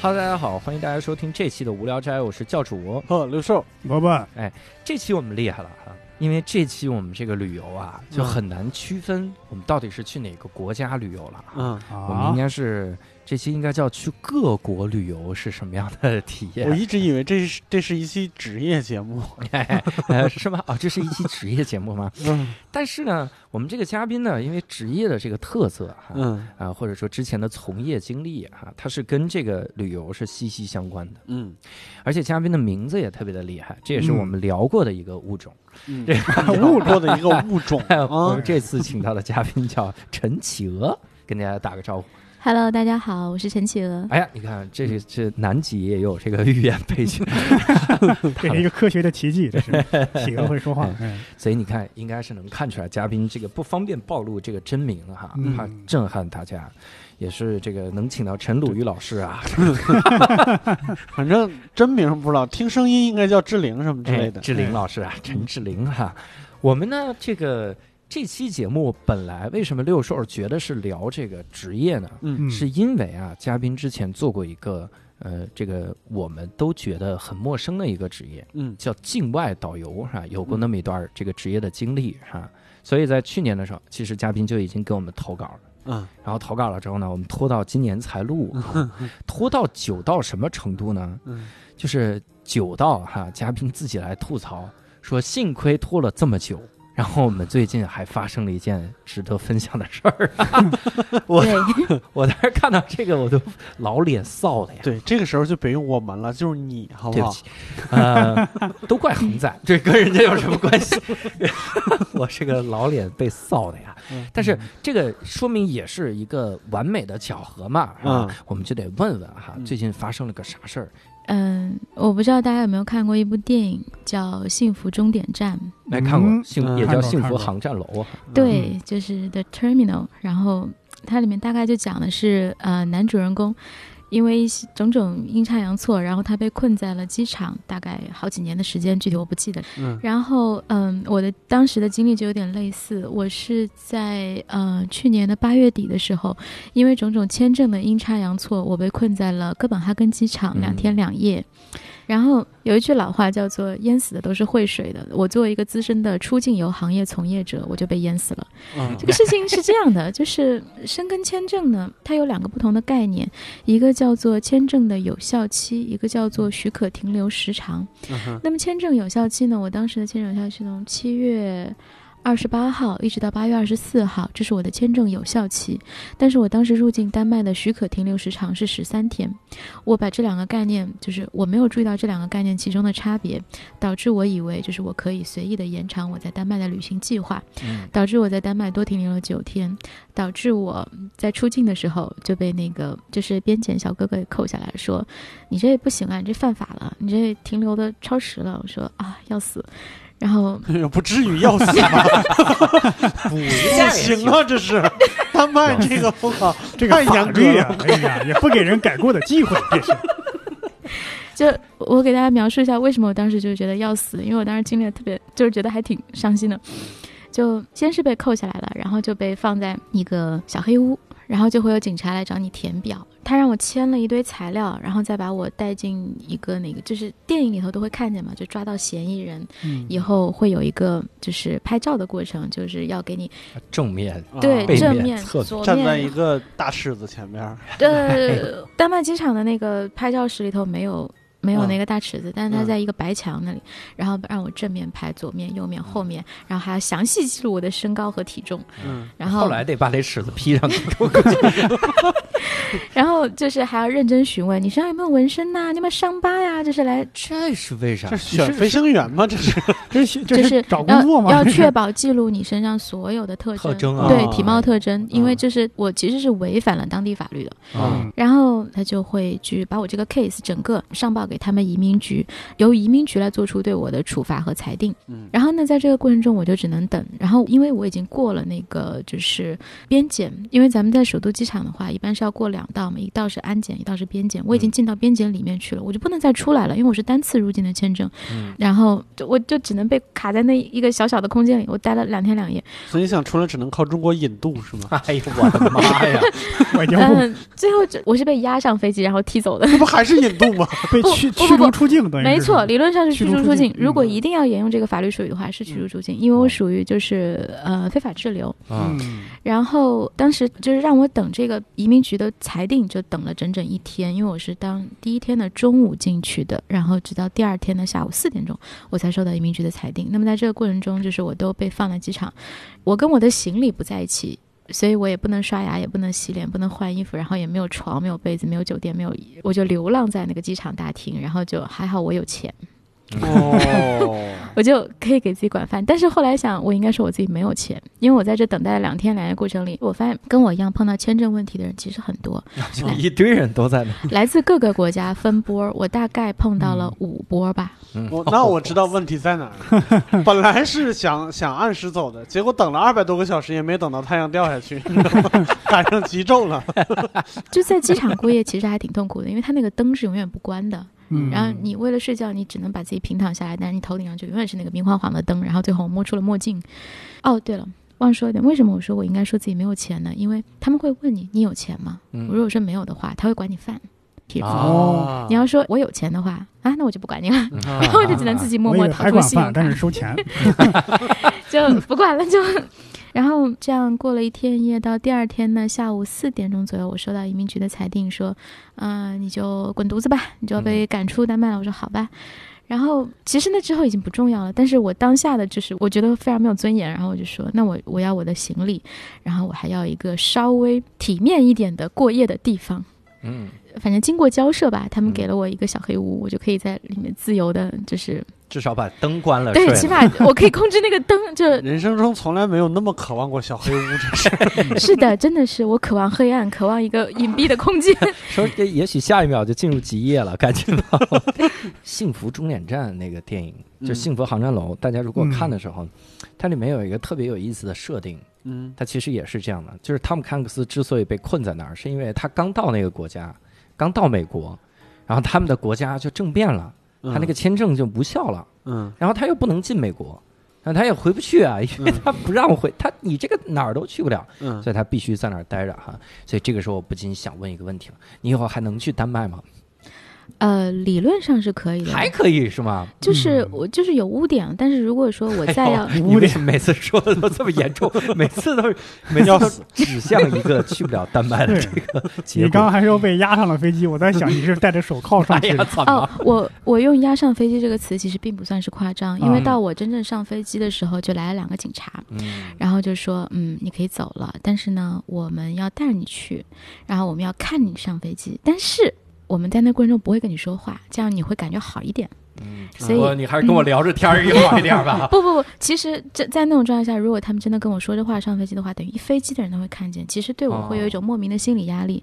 哈喽，大家好，欢迎大家收听这期的无聊斋，我是教主。呵，刘寿，老板，哎，这期我们厉害了哈，因为这期我们这个旅游啊，就很难区分我们到底是去哪个国家旅游了。嗯，啊。我们应，该是这期应该叫去各国旅游是什么样的体验？我一直以为这是这是一期职业节目。呃，是吗？哦，这是一期职业节目吗？嗯但是呢，我们这个嘉宾呢，因为职业的这个特色哈，嗯啊，或者说之前的从业经历哈，它是跟这个旅游是息息相关的。嗯而且嘉宾的名字也特别的厉害，这也是我们聊过的一个物种。嗯，这物 过的一个物种我啊们。这次请到的嘉宾叫陈企鹅，跟大家打个招呼。Hello，大家好，我是陈企鹅。哎呀，你看，这是这南极也有这个语言背景，这是一个科学的奇迹，这是 企鹅会说话。嗯所以你看，应该是能看出来嘉宾这个不方便暴露这个真名哈，嗯怕震撼大家。也是这个能请到陈鲁豫老师啊，反正真名不知道，听声音应该叫志玲什么之类的。哎志玲老师啊，陈志玲哈。我们呢，这个这期节目本来为什么六兽觉得是聊这个职业呢？嗯是因为啊，嘉宾之前做过一个呃，这个我们都觉得很陌生的一个职业，嗯叫境外导游，是吧？有过那么一段这个职业的经历，是吧？所以在去年的时候，其实嘉宾就已经给我们投稿了。嗯然后投稿了之后呢，我们拖到今年才录，啊 拖到久到什么程度呢？嗯就是久到哈，嘉宾自己来吐槽说，幸亏拖了这么久。然后我们最近还发生了一件值得分享的事儿，我对，我当时看到这个我都老脸臊的呀。对，这个时候就别用我们了，就是你，好不好？对不起，呃，都怪恒仔，这跟人家有什么关系？我是个老脸被臊的呀。嗯但是这个说明也是一个完美的巧合嘛，啊嗯，我们就得问问哈，嗯最近发生了个啥事儿？嗯，我不知道大家有没有看过一部电影叫《幸福终点站》，来看过，嗯幸嗯也叫幸福航站楼啊。对，就是 The Terminal。然后它里面大概就讲的是，呃，男主人公因为一些种种阴差阳错，然后他被困在了机场，大概好几年的时间，具体我不记得。嗯然后，嗯，我的当时的经历就有点类似。我是在呃去年的八月底的时候，因为种种签证的阴差阳错，我被困在了哥本哈根机场两天两夜。然后有一句老话叫做“淹死的都是会水的”。我作为一个资深的出境游行业从业者，我就被淹死了。嗯这个事情是这样的，就是申根签证呢，它有两个不同的概念，一个叫做签证的有效期，一个叫做许可停留时长。嗯那么签证有效期呢？我当时的签证有效期从七月二十八号一直到八月二十四号，这是我的签证有效期。但是我当时入境丹麦的许可停留时长是十三天。我把这两个概念，就是我没有注意到这两个概念其中的差别，导致我以为就是我可以随意的延长我在丹麦的旅行计划，嗯导致我在丹麦多停留了九天，导致我在出境的时候就被那个就是边检小哥哥给扣下来说，你这不行啊，你这犯法了，你这停留的超时了。我说啊，要死。然后 不至于要死吧？不行啊，这是丹麦这个风考这个太严格了。，哎呀，也不给人改过的机会，这是。就我给大家描述一下为什么我当时就觉得要死，因为我当时经历了特别，就是觉得还挺伤心的。就先是被扣下来了，然后就被放在一个小黑屋，然后就会有警察来找你填表。他让我签了一堆材料，然后再把我带进一个那个，就是电影里头都会看见嘛，就抓到嫌疑人嗯以后会有一个就是拍照的过程，就是要给你正面啊对背正面、站在一。个大柿子前面，呃，丹麦机场的那个拍照室里头没有没有嗯那个大尺子，但是它嗯在一个白墙那里，然后让我正面拍，左面、右面、后面，然后还要详细记录我的身高和体重，嗯然后后来得把那尺子披上去。然后就是还要认真询问你身上有没有纹身呐、你有没有伤疤呀？就是来这是为啥这？选飞行员吗？这是 这是就这是找工要作吗？要确保记录你身上所有的特征，特征啊哦对体貌特征，因为嗯这是我其实是违反了当地法律的。啊嗯然后他就会去把我这个 case 整个上报给他们移民局，由移民局来做出对我的处罚和裁定。嗯然后呢，在这个过程中我就只能等。然后因为我已经过了那个就是边检，因为咱们在首都机场的话，一般是要过两道嘛，一道是安检，一道是边检。我已经进到边检里面去了，我就不能再出来了，因为我是单次入境的签证。嗯然后就我就只能被卡在那一个小小的空间里，我待了两天两夜。所以你想出来只能靠中国引渡是吗？哎呦我的妈呀！嗯，最后就我是被押上飞机，然后踢走的。这不还是引渡吗？被不驱驱逐出境，等于是没错，理论上是驱逐出境。如果嗯一定要沿用这个法律术语的话，是驱逐出境，因为我属于就是呃非法滞留。嗯嗯然后当时就是让我等这个移民局的裁定，就等了整整一天，因为我是当第一天的中午进去的，然后直到第二天的下午四点钟，我才收到移民局的裁定。那么在这个过程中，就是我都被放在机场，我跟我的行李不在一起。所以我也不能刷牙，也不能洗脸，不能换衣服，然后也没有床，没有被子，没有酒店，没有，我就流浪在那个机场大厅。然后就还好我有钱，哦，我就可以给自己管饭。但是后来想，我应该说我自己没有钱，因为我在这等待了两天两夜过程里，我发现跟我一样碰到签证问题的人其实很多，就 一堆人都在那。来自各个国家分波，我大概碰到了五波吧。嗯我那我知道问题在哪儿了。本来是想想按时走的，结果等了二百多个小时也没等到太阳掉下去，赶上极昼了。就在机场过夜，其实还挺痛苦的，因为它那个灯是永远不关的。嗯然后你为了睡觉，你只能把自己平躺下来，但是你头顶上就永远是那个明晃晃的灯。然后最后我摸出了墨镜。哦，对了。忘说一点，为什么我说我应该说自己没有钱呢？因为他们会问你，你有钱吗？嗯我如果说没有的话，他会管你饭。哦你要说我有钱的话啊，那我就不管你了，啊然后我就只能自己默默掏还管饭，出信用卡但是，收钱。就不管了就。然后这样过了一天一夜，到第二天呢下午四点钟左右，我收到移民局的裁定说，嗯、你就滚犊子吧，你就要被赶出丹麦了。我说好吧。然后其实那之后已经不重要了，但是我当下的就是我觉得非常没有尊严，然后我就说，那我我要我的行李，然后我还要一个稍微体面一点的过夜的地方。嗯，反正经过交涉吧，他们嗯。给了我一个小黑屋，我就可以在里面自由的，就是至少把灯关了，对，起码我可以控制那个灯，就 人生中从来没有那么渴望过小黑屋这事。是的，真的是我渴望黑暗，渴望一个隐蔽的空间。说这也许下一秒就进入极夜了，感觉到《幸福终点站》那个电影，就《嗯幸福航站楼》，大家如果看的时候，它里面有一个特别有意思的设定，嗯。它其实也是这样的，就是汤姆汉克斯之所以被困在那儿，是因为他刚到那个国家，刚到美国，然后他们的国家就政变了，嗯他那个签证就无效了，嗯然后他又不能进美国。那他也回不去啊，因为嗯他不让回，他你这个哪儿都去不了，嗯所以他必须在那儿待着哈。所以这个时候我不禁想问一个问题了：你以后还能去丹麦吗？呃，理论上是可以的，还可以是吗？就是嗯我就是有污点，但是如果说我再要污点你为什么每次说的都这么严重？每次都是每次都要死指向一个去不了丹麦的这个结果。你刚刚还说被押上了飞机，我在想你是戴着手铐上去的。哎呀，怎哦？，我我用“押上飞机”这个词其实并不算是夸张，因为嗯到我真正上飞机的时候，就来了两个警察，嗯然后就说，嗯，你可以走了，但是呢，我们要带你去，然后我们要看你上飞机，但是我们在那过程中不会跟你说话，这样你会感觉好一点。嗯，所以我你还是跟我聊着天儿好一点吧。不不不，其实这在那种状态下，如果他们真的跟我说着话上飞机的话，等于一飞机的人都会看见，其实对我会有一种莫名的心理压力。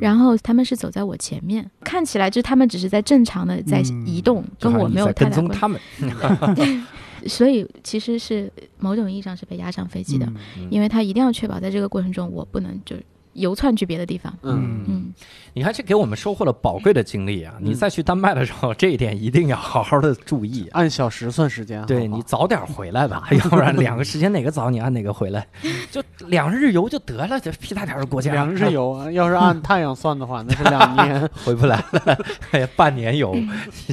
然后他们是走在我前面，看起来就是他们只是在正常的在嗯移动，跟我没有太大关系。跟踪他们。所以其实是某种意义上是被押上飞机的，嗯因为他一定要确保在这个过程中我不能就游窜去别的地方。嗯嗯，你还是给我们收获了宝贵的经历啊！嗯你再去丹麦的时候，这一点一定要好好的注意啊。按小时算时间，对你早点回来吧，要不然两个时间哪个早你按哪个回来，就两日游就得了，这屁大点儿的国家，两日游，啊 要是按太阳算的话，那是两年。回不来了，哎呀，半年游，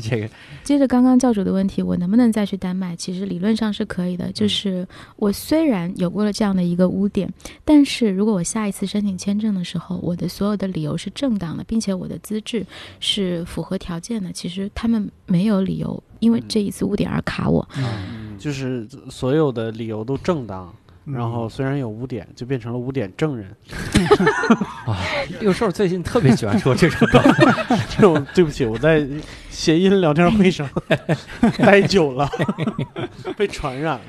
这个接着刚刚教主的问题，我能不能再去丹麦？其实理论上是可以的。就是我虽然有过了这样的一个污点，但是如果我下一次申请签证的时候，我的所有的理由是正当的，并且我的资质是符合条件的，其实他们没有理由因为这一次污点而卡我。嗯，就是所有的理由都正当，嗯然后虽然有污点，就变成了污点证人。六兽最近特别喜欢说这种梗，这种对不起，我在谐音聊天会上待久了，被传染了。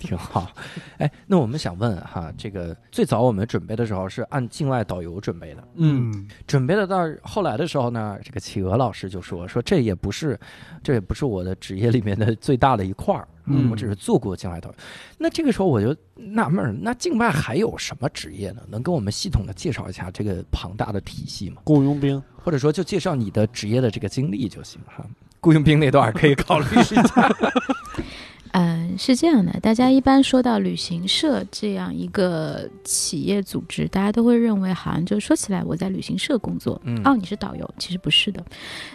挺好。哎，那我们想问哈，这个最早我们准备的时候是按境外导游准备的，嗯，准备的到后来的时候呢，这个企鹅老师就说说这也不是，这也不是我的职业里面的最大的一块儿。嗯我只是做过境外导游。那这个时候我就纳闷儿，那境外还有什么职业呢？能跟我们系统的介绍一下这个庞大的体系吗？雇佣兵，或者说就介绍你的职业的这个经历就行哈。雇佣兵那段可以考虑一下。嗯，是这样的，大家一般说到旅行社这样一个企业组织，大家都会认为好像就说起来我在旅行社工作，嗯哦，你是导游，其实不是的。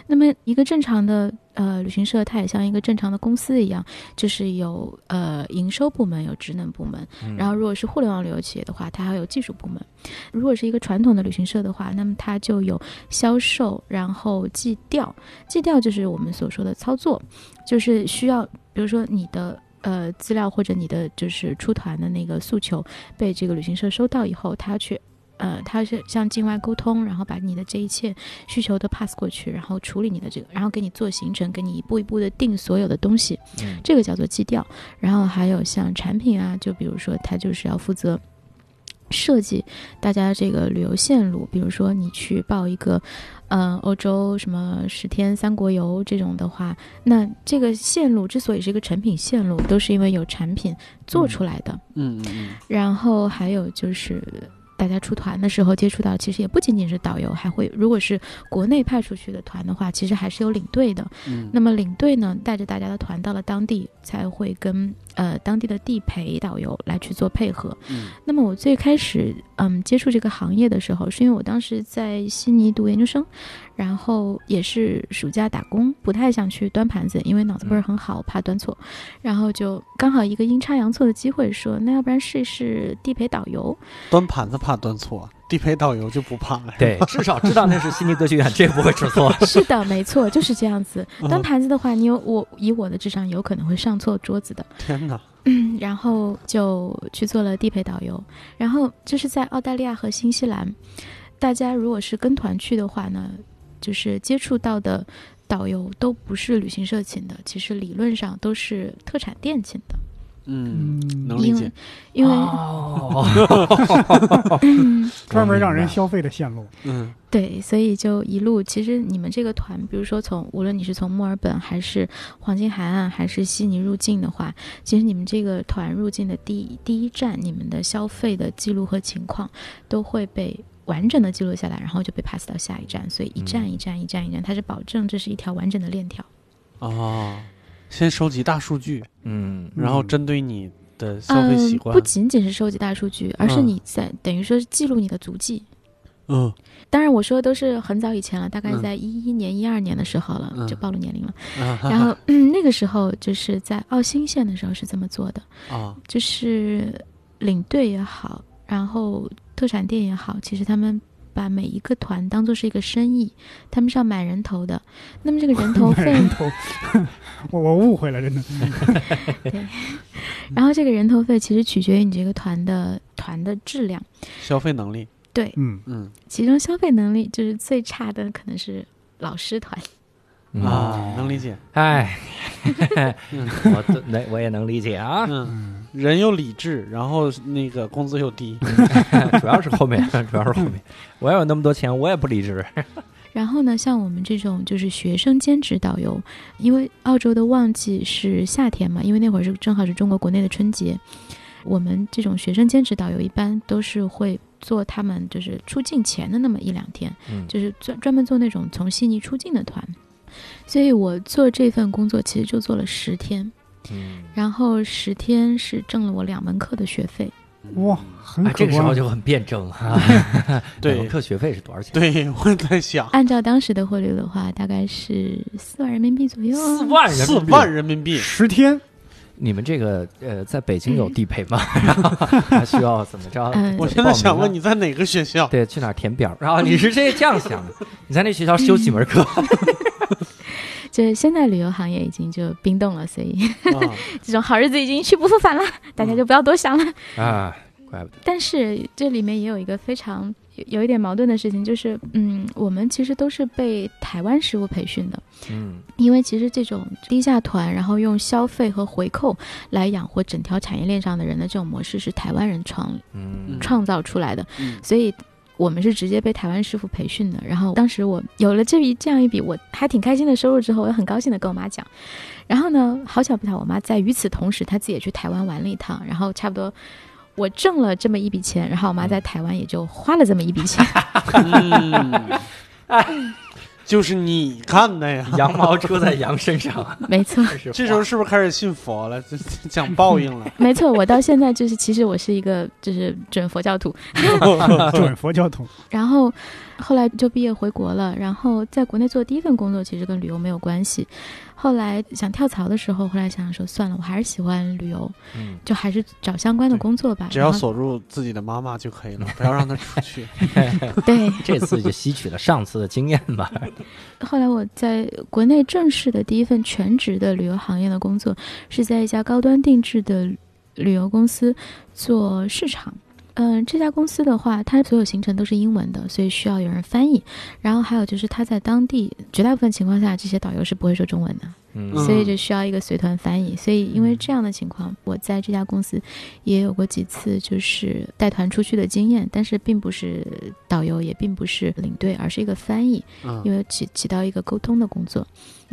那么一个正常的呃旅行社，它也像一个正常的公司一样，就是有呃营收部门，有职能部门，嗯然后如果是互联网旅游企业的话，它还有技术部门；如果是一个传统的旅行社的话，那么它就有销售，然后计调。计调就是我们所说的操作，就是需要，比如说你的。呃，资料或者你的就是出团的那个诉求被这个旅行社收到以后，他去，呃，他是向境外沟通，然后把你的这一切需求都 pass 过去，然后处理你的这个，然后给你做行程，给你一步一步的定所有的东西。嗯这个叫做基调。然后还有像产品啊，就比如说他就是要负责设计大家这个旅游线路，比如说你去报一个。呃，欧洲什么十天三国游这种的话，那这个线路之所以是一个成品线路，都是因为有产品做出来的。嗯嗯然后还有就是大家出团的时候接触到，其实也不仅仅是导游，还会如果是国内派出去的团的话，其实还是有领队的。嗯，那么领队呢，带着大家的团到了当地，才会跟呃当地的地陪导游来去做配合。嗯那么我最开始嗯接触这个行业的时候，是因为我当时在悉尼读研究生，然后也是暑假打工，不太想去端盘子，因为脑子不是很好，怕端错。然后就刚好一个阴差阳错的机会，说那要不然试一试地陪导游。端盘子怕端错，地陪导游就不怕了。对，至少知道那是悉尼歌剧院，这个不会出错。是的，没错，就是这样子。嗯端盘子的话，你有我以我的智商，有可能会上错桌子的。天哪，嗯，然后就去做了地陪导游，然后就是在澳大利亚和新西兰，大家如果是跟团去的话呢，就是接触到的导游都不是旅行社请的，其实理论上都是特产店请的，嗯，嗯，能理解。因为、哦，嗯 专门让人消费的线路。嗯对，所以就一路，其实你们这个团，比如说从无论你是从墨尔本还是黄金海岸还是悉尼入境的话，其实你们这个团入境的第一第一站，你们的消费的记录和情况都会被完整的记录下来，然后就被 pass 到下一站，所以一站嗯一站一站一站，它是保证这是一条完整的链条。哦，先收集大数据，嗯。然后针对你的消费习嗯，惯。不。仅仅是收集大数据，而是嗯你在、等于说是记录你的足迹。嗯。当然，我说的都是很早以前了，大概嗯。在一一年、一二年的时候了，嗯。就暴露年龄了。啊。然后，嗯，那个时候就是在澳新线的时候是这么做的，啊，就是领队也好，然后特产店也好，其实他们把每一个团当做是一个生意，他们是要买人头的。那么这个人头 费人，头，我我误会了，真的。对然后这个人头费其实取决于你这个团的团的质量。消费能力。对，嗯，嗯其中消费能力就是最差的，可能是老师团。啊，能理解。哎，嗯。我都那我也能理解啊，嗯，人又理智，然后那个工资又低。主要是后面，主要是后面，我要有那么多钱，我也不理智。然后呢，像我们这种就是学生兼职导游，因为澳洲的旺季是夏天嘛，因为那会儿是正好是中国国内的春节，我们这种学生兼职导游一般都是会做他们就是出境前的那么一两天，嗯。就是专专门做那种从悉尼出境的团。所以我做这份工作其实就做了十天，嗯，然后十天是挣了我两门课的学费。哇，很这个时候。就很辩证啊。对 两门课学费是多少钱？对，我在想，按照当时的汇率的话，大概是四万人民币左右。四万人四民币万人民币。十天，你们这个呃，在北京有地陪吗？然后还需要怎么着？嗯我现在想问你，你在哪个学校？对，去哪儿填表？然后你是这这样想的？你在那学校修几门课？就是现在旅游行业已经就冰冻了，所以啊，这种好日子已经去不复返了，大家就不要多想了。啊，怪不得。但是这里面也有一个非常有有一点矛盾的事情，就是嗯，我们其实都是被台湾师傅培训的，嗯因为其实这种低价团，然后用消费和回扣来养活整条产业链上的人的这种模式是台湾人创嗯创造出来的，嗯所以。我们是直接被台湾师傅培训的，然后当时我有了这一这样一笔我还挺开心的收入之后，我很高兴的跟我妈讲，然后呢，好巧不巧，我妈在与此同时，她自己也去台湾玩了一趟，然后差不多我挣了这么一笔钱，然后我妈在台湾也就花了这么一笔钱，嗯，就是你干的呀。羊毛出在羊身上，没错，这这时候是不是开始信佛了？讲报应了。没错，我到现在就是，其实我是一个就是准佛教徒，准佛教徒，然后后来就毕业回国了，然后在国内做第一份工作其实跟旅游没有关系，后来想跳槽的时候，后来想想说算了，我还是喜欢旅游，嗯就还是找相关的工作吧。只要锁住自己的妈妈就可以了，不要让她出去。对，这次就吸取了上次的经验吧。后来我在国内正式的第一份全职的旅游行业的工作，是在一家高端定制的旅游公司做市场。嗯，这家公司的话，它所有行程都是英文的，所以需要有人翻译。然后还有就是，它在当地绝大部分情况下，这些导游是不会说中文的，所以就需要一个随团翻译。所以因为这样的情况，我在这家公司也有过几次就是带团出去的经验，但是并不是导游，也并不是领队，而是一个翻译。嗯因为起起到一个沟通的工作。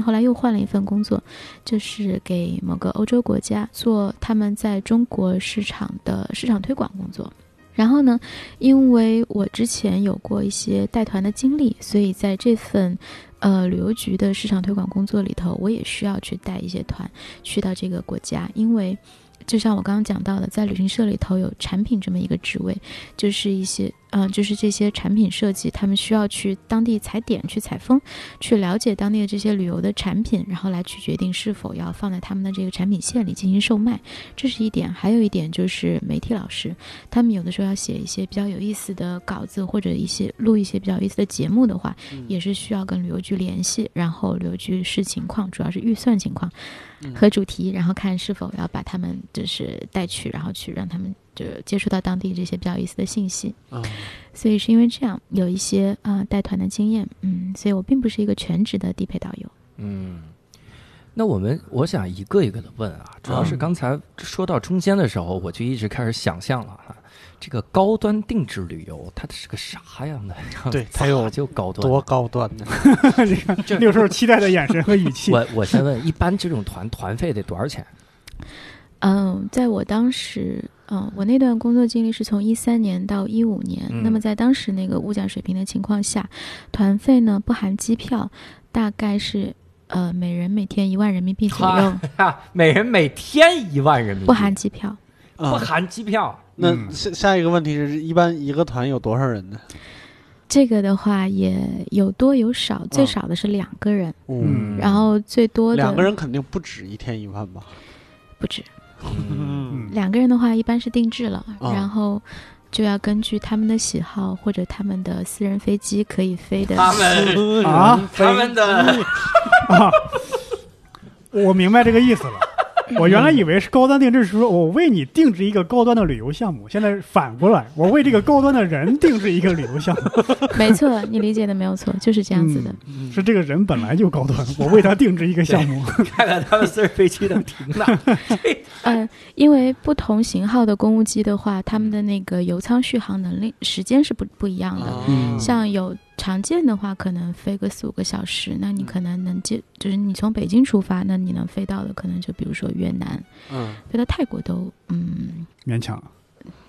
后来又换了一份工作，就是给某个欧洲国家做他们在中国市场的市场推广工作。然后呢，因为我之前有过一些带团的经历，所以在这份呃旅游局的市场推广工作里头，我也需要去带一些团去到这个国家，因为。就像我刚刚讲到的，在旅行社里头有产品这么一个职位，就是一些嗯、就是这些产品设计，他们需要去当地踩点、去采风，去了解当地的这些旅游的产品，然后来去决定是否要放在他们的这个产品线里进行售卖，这是一点。还有一点就是媒体老师，他们有的时候要写一些比较有意思的稿子，或者一些录一些比较有意思的节目的话，嗯也是需要跟旅游局联系，然后旅游局视情况，主要是预算情况嗯和主题，然后看是否要把他们就是带去，然后去让他们就接触到当地这些比较有意思的信息。嗯所以是因为这样有一些啊、呃带团的经验，嗯，所以我并不是一个全职的地陪导游。嗯，那我们我想一个一个的问啊，主要是嗯刚才说到中间的时候，我就一直开始想象了哈，这个高端定制旅游它是个啥样的？对 它有就高端。多高端呢？你 看六兽期待的眼神和语气，我我先问，一般这种团团费得多少钱？嗯，在我当时，嗯，我那段工作经历是从一三年到一五年。嗯那么在当时那个物价水平的情况下，团费呢不含机票，大概是呃每人每天一万人民币左右，哈，每人每天一万人民币，不含机票。不啊，含机票。那嗯下下一个问题是一般一个团有多少人呢？这个的话也有多有少，最嗯少的是两个人，嗯然后最多的两个人肯定不止一天一万吧？不止。嗯，两个人的话一般是定制了，啊然后就要根据他们的喜好或者他们的私人飞机可以飞的。他们啊他们的 啊，我明白这个意思了。我原来以为是高端定制，是说我为你定制一个高端的旅游项目，现在反过来，我为这个高端的人定制一个旅游项目，没错，你理解的没有错，就是这样子的。嗯是这个人本来就高端，我为他定制一个项目。看看他们私人飞机能停了。呃，因为不同型号的公务机的话，他们的那个油舱续航能力时间是不不一样的。像有常见的话，可能飞个四五个小时，那你可能能接，就是你从北京出发，那你能飞到的可能就比如说越南，嗯。飞到泰国都，嗯，勉强，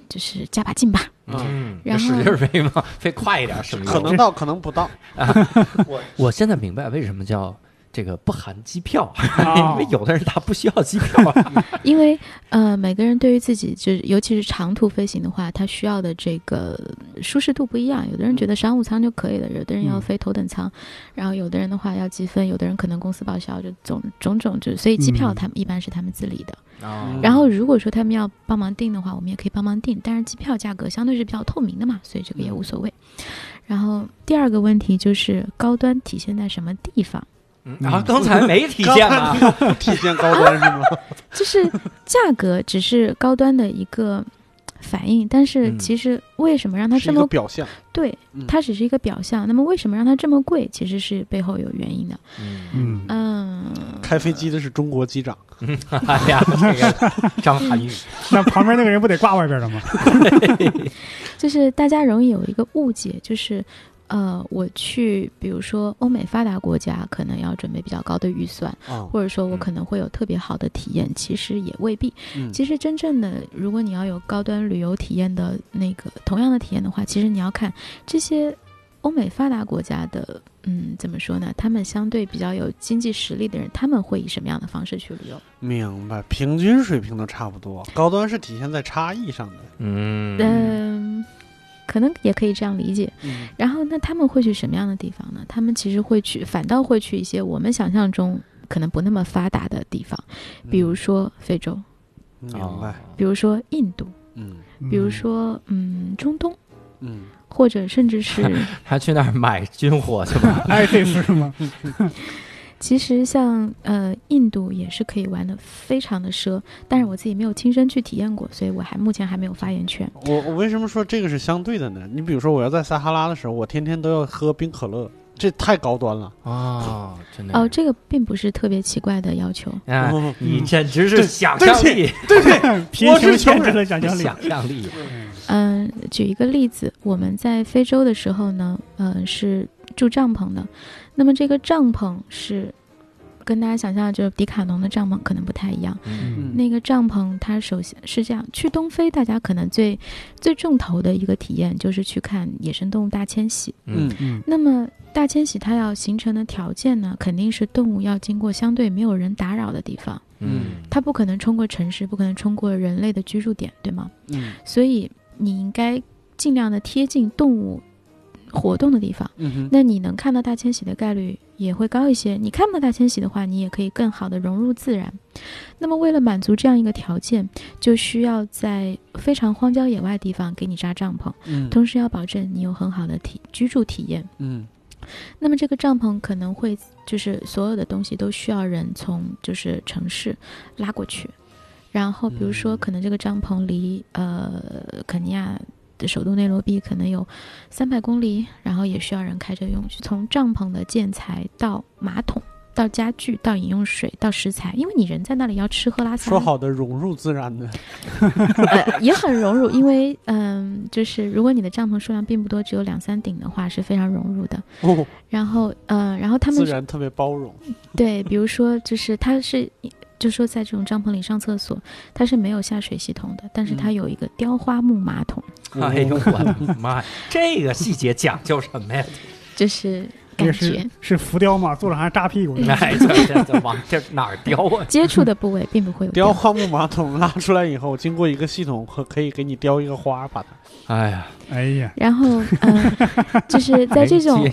就是加把劲吧。嗯，然后使劲儿飞嘛，飞快一点，省可能到，可能不到。我我现在明白为什么叫这个不含机票，啊 因为有的人他不需要机票。因为呃，每个人对于自己就是，尤其是长途飞行的话，他需要的这个舒适度不一样。有的人觉得商务舱就可以了，有的人要嗯飞头等舱，然后有的人的话要积分，有的人可能公司报销，就种种种就所以机票嗯他们一般是他们自理的。哦然后如果说他们要帮忙订的话，我们也可以帮忙订，但是机票价格相对是比较透明的嘛，所以这个也无所谓。然后第二个问题就是高端体现在什么地方？嗯啊，刚才没体现啊。体现高端是吗？就是价格只是高端的一个反应，但是嗯其实为什么让它这么表象。对嗯？它只是一个表象，那么为什么让它这么贵？其实是背后有原因的。嗯，嗯，嗯，开飞机的是中国机长，哎呀，这个张涵予，那旁边那个人不得挂外边了吗？就是大家容易有一个误解，就是。呃，我去，比如说欧美发达国家，可能要准备比较高的预算，啊，或者说我嗯可能会有特别好的体验，其实也未必。嗯其实真正的，如果你要有高端旅游体验的那个同样的体验的话，其实你要看这些欧美发达国家的，嗯，怎么说呢？他们相对比较有经济实力的人，他们会以什么样的方式去旅游？明白，平均水平都差不多，高端是体现在差异上的。嗯嗯，可能也可以这样理解。嗯然后，那他们会去什么样的地方呢？他们其实会去，反倒会去一些我们想象中可能不那么发达的地方，比如说非洲，明白，比如说印度，嗯比如说嗯中东，嗯，或者甚至是。他去那儿买军火去吧？，ISIS 是吗？其实像呃印度也是可以玩的非常的奢，但是我自己没有亲身去体验过，所以我还目前还没有发言权。我我为什么说这个是相对的呢？你比如说，我要在撒哈拉的时候，我天天都要喝冰可乐，这太高端了。啊，真的哦，这个并不是特别奇怪的要求。啊，哦你简直是 想象力，贫我是穷限制穷人了想象力。想象力，嗯、举一个例子，我们在非洲的时候呢，嗯、是住帐篷的。那么这个帐篷是跟大家想象的就是迪卡侬的帐篷可能不太一样。嗯那个帐篷它首先是这样，去东非大家可能最最重头的一个体验就是去看野生动物大迁徙。嗯嗯那么大迁徙它要形成的条件呢，肯定是动物要经过相对没有人打扰的地方，嗯它不可能冲过城市，不可能冲过人类的居住点，对吗？嗯所以你应该尽量的贴近动物活动的地方，嗯，那你能看到大迁徙的概率也会高一些。你看不到大迁徙的话，你也可以更好的融入自然。那么为了满足这样一个条件，就需要在非常荒郊野外地方给你扎帐篷，嗯同时要保证你有很好的体居住体验。嗯那么这个帐篷可能会就是所有的东西都需要人从就是城市拉过去，然后比如说嗯可能这个帐篷离呃肯尼亚的首都内罗毕可能有三百公里，然后也需要人开车用去，从帐篷的建材到马桶。到家具，到饮用水，到食材，因为你人在那里要吃喝拉撒，说好的融入自然的，呃，也很融入，因为嗯、就是如果你的帐篷数量并不多，只有两三顶的话，是非常融入的。哦，然后，呃，然后他们自然特别包容。对，比如说，就是它是，就说在这种帐篷里上厕所，它是没有下水系统的，但是它嗯有一个雕花木马桶，哎呦我的妈呀，这个细节讲究什么呀？就是这个感觉是是浮雕嘛，坐着还扎屁股呢。哎，这这这往这哪儿雕啊？接触的部位并不会有雕花木马桶拉出来以后，经过一个系统，可可以给你雕一个花，把它。哎呀，哎呀，然后，嗯、就是在这种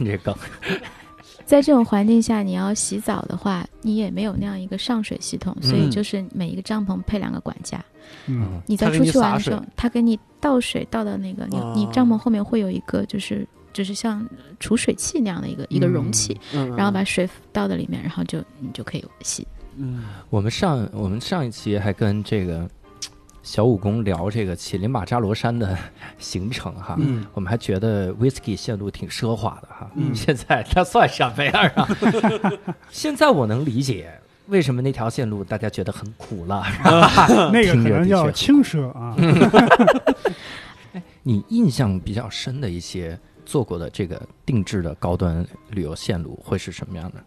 在这种环境下，你要洗澡的话，你也没有那样一个上水系统，所以嗯就是每一个帐篷配两个管家。嗯，你在出去玩的时候，他给你倒水倒到那个你你帐篷后面会有一个就是就是像储水器那样的一个一个容器，嗯，然后把水倒到里面，然后就你就可以洗。嗯。我们上我们上一期还跟这个小武功聊这个乞力马扎罗山的 行程哈，嗯。我们还觉得 whisky 线路挺奢华的哈，嗯。现在它算什么样？啊 现在我能理解为什么那条线路大家觉得很苦了。那个可能叫轻奢啊。你印象比较深的一些做过的这个定制的高端旅游线路会是什么样的？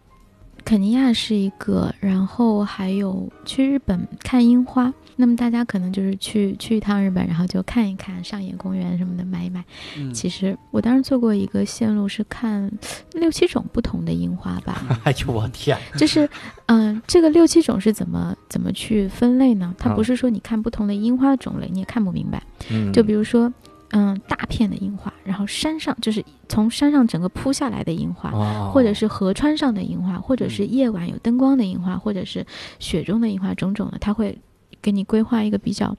肯尼亚是一个，然后还有去日本看樱花。那么大家可能就是去去一趟日本，然后就看一看上野公园什么的，买一买。嗯，其实我当时做过一个线路，是看六七种不同的樱花吧。哎呦我天！就是，嗯、这个六七种是怎么怎么去分类呢？它啊不是说你看不同的樱花种类你也看不明白。嗯，就比如说，嗯，大片的樱花，然后山上就是从山上整个铺下来的樱花，哦。或者是河川上的樱花，或者是嗯。夜晚有灯光的樱花，或者是雪中的樱花，种种的，它会给你规划一个比较，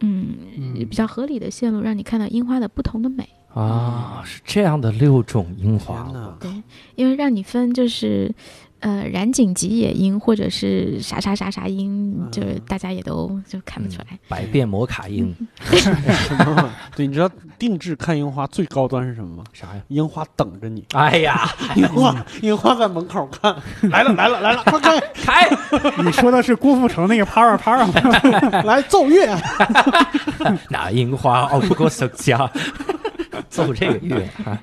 嗯，嗯。比较合理的线路，让你看到樱花的不同的美。啊，是这样的六种樱花。天哪，对，因为让你分就是，呃染井吉野樱或者是啥啥啥啥樱，嗯就是大家也都就看不出来。百变摩卡樱？对，你知道定制看樱花最高端是什么吗？啥呀？樱花等着你，哎呀，樱花樱花在门口看，来了来了来了，快开，开！你说的是郭富城那个啪啪啪吗？来奏乐，那樱花熬不过手家，奏这个乐啊。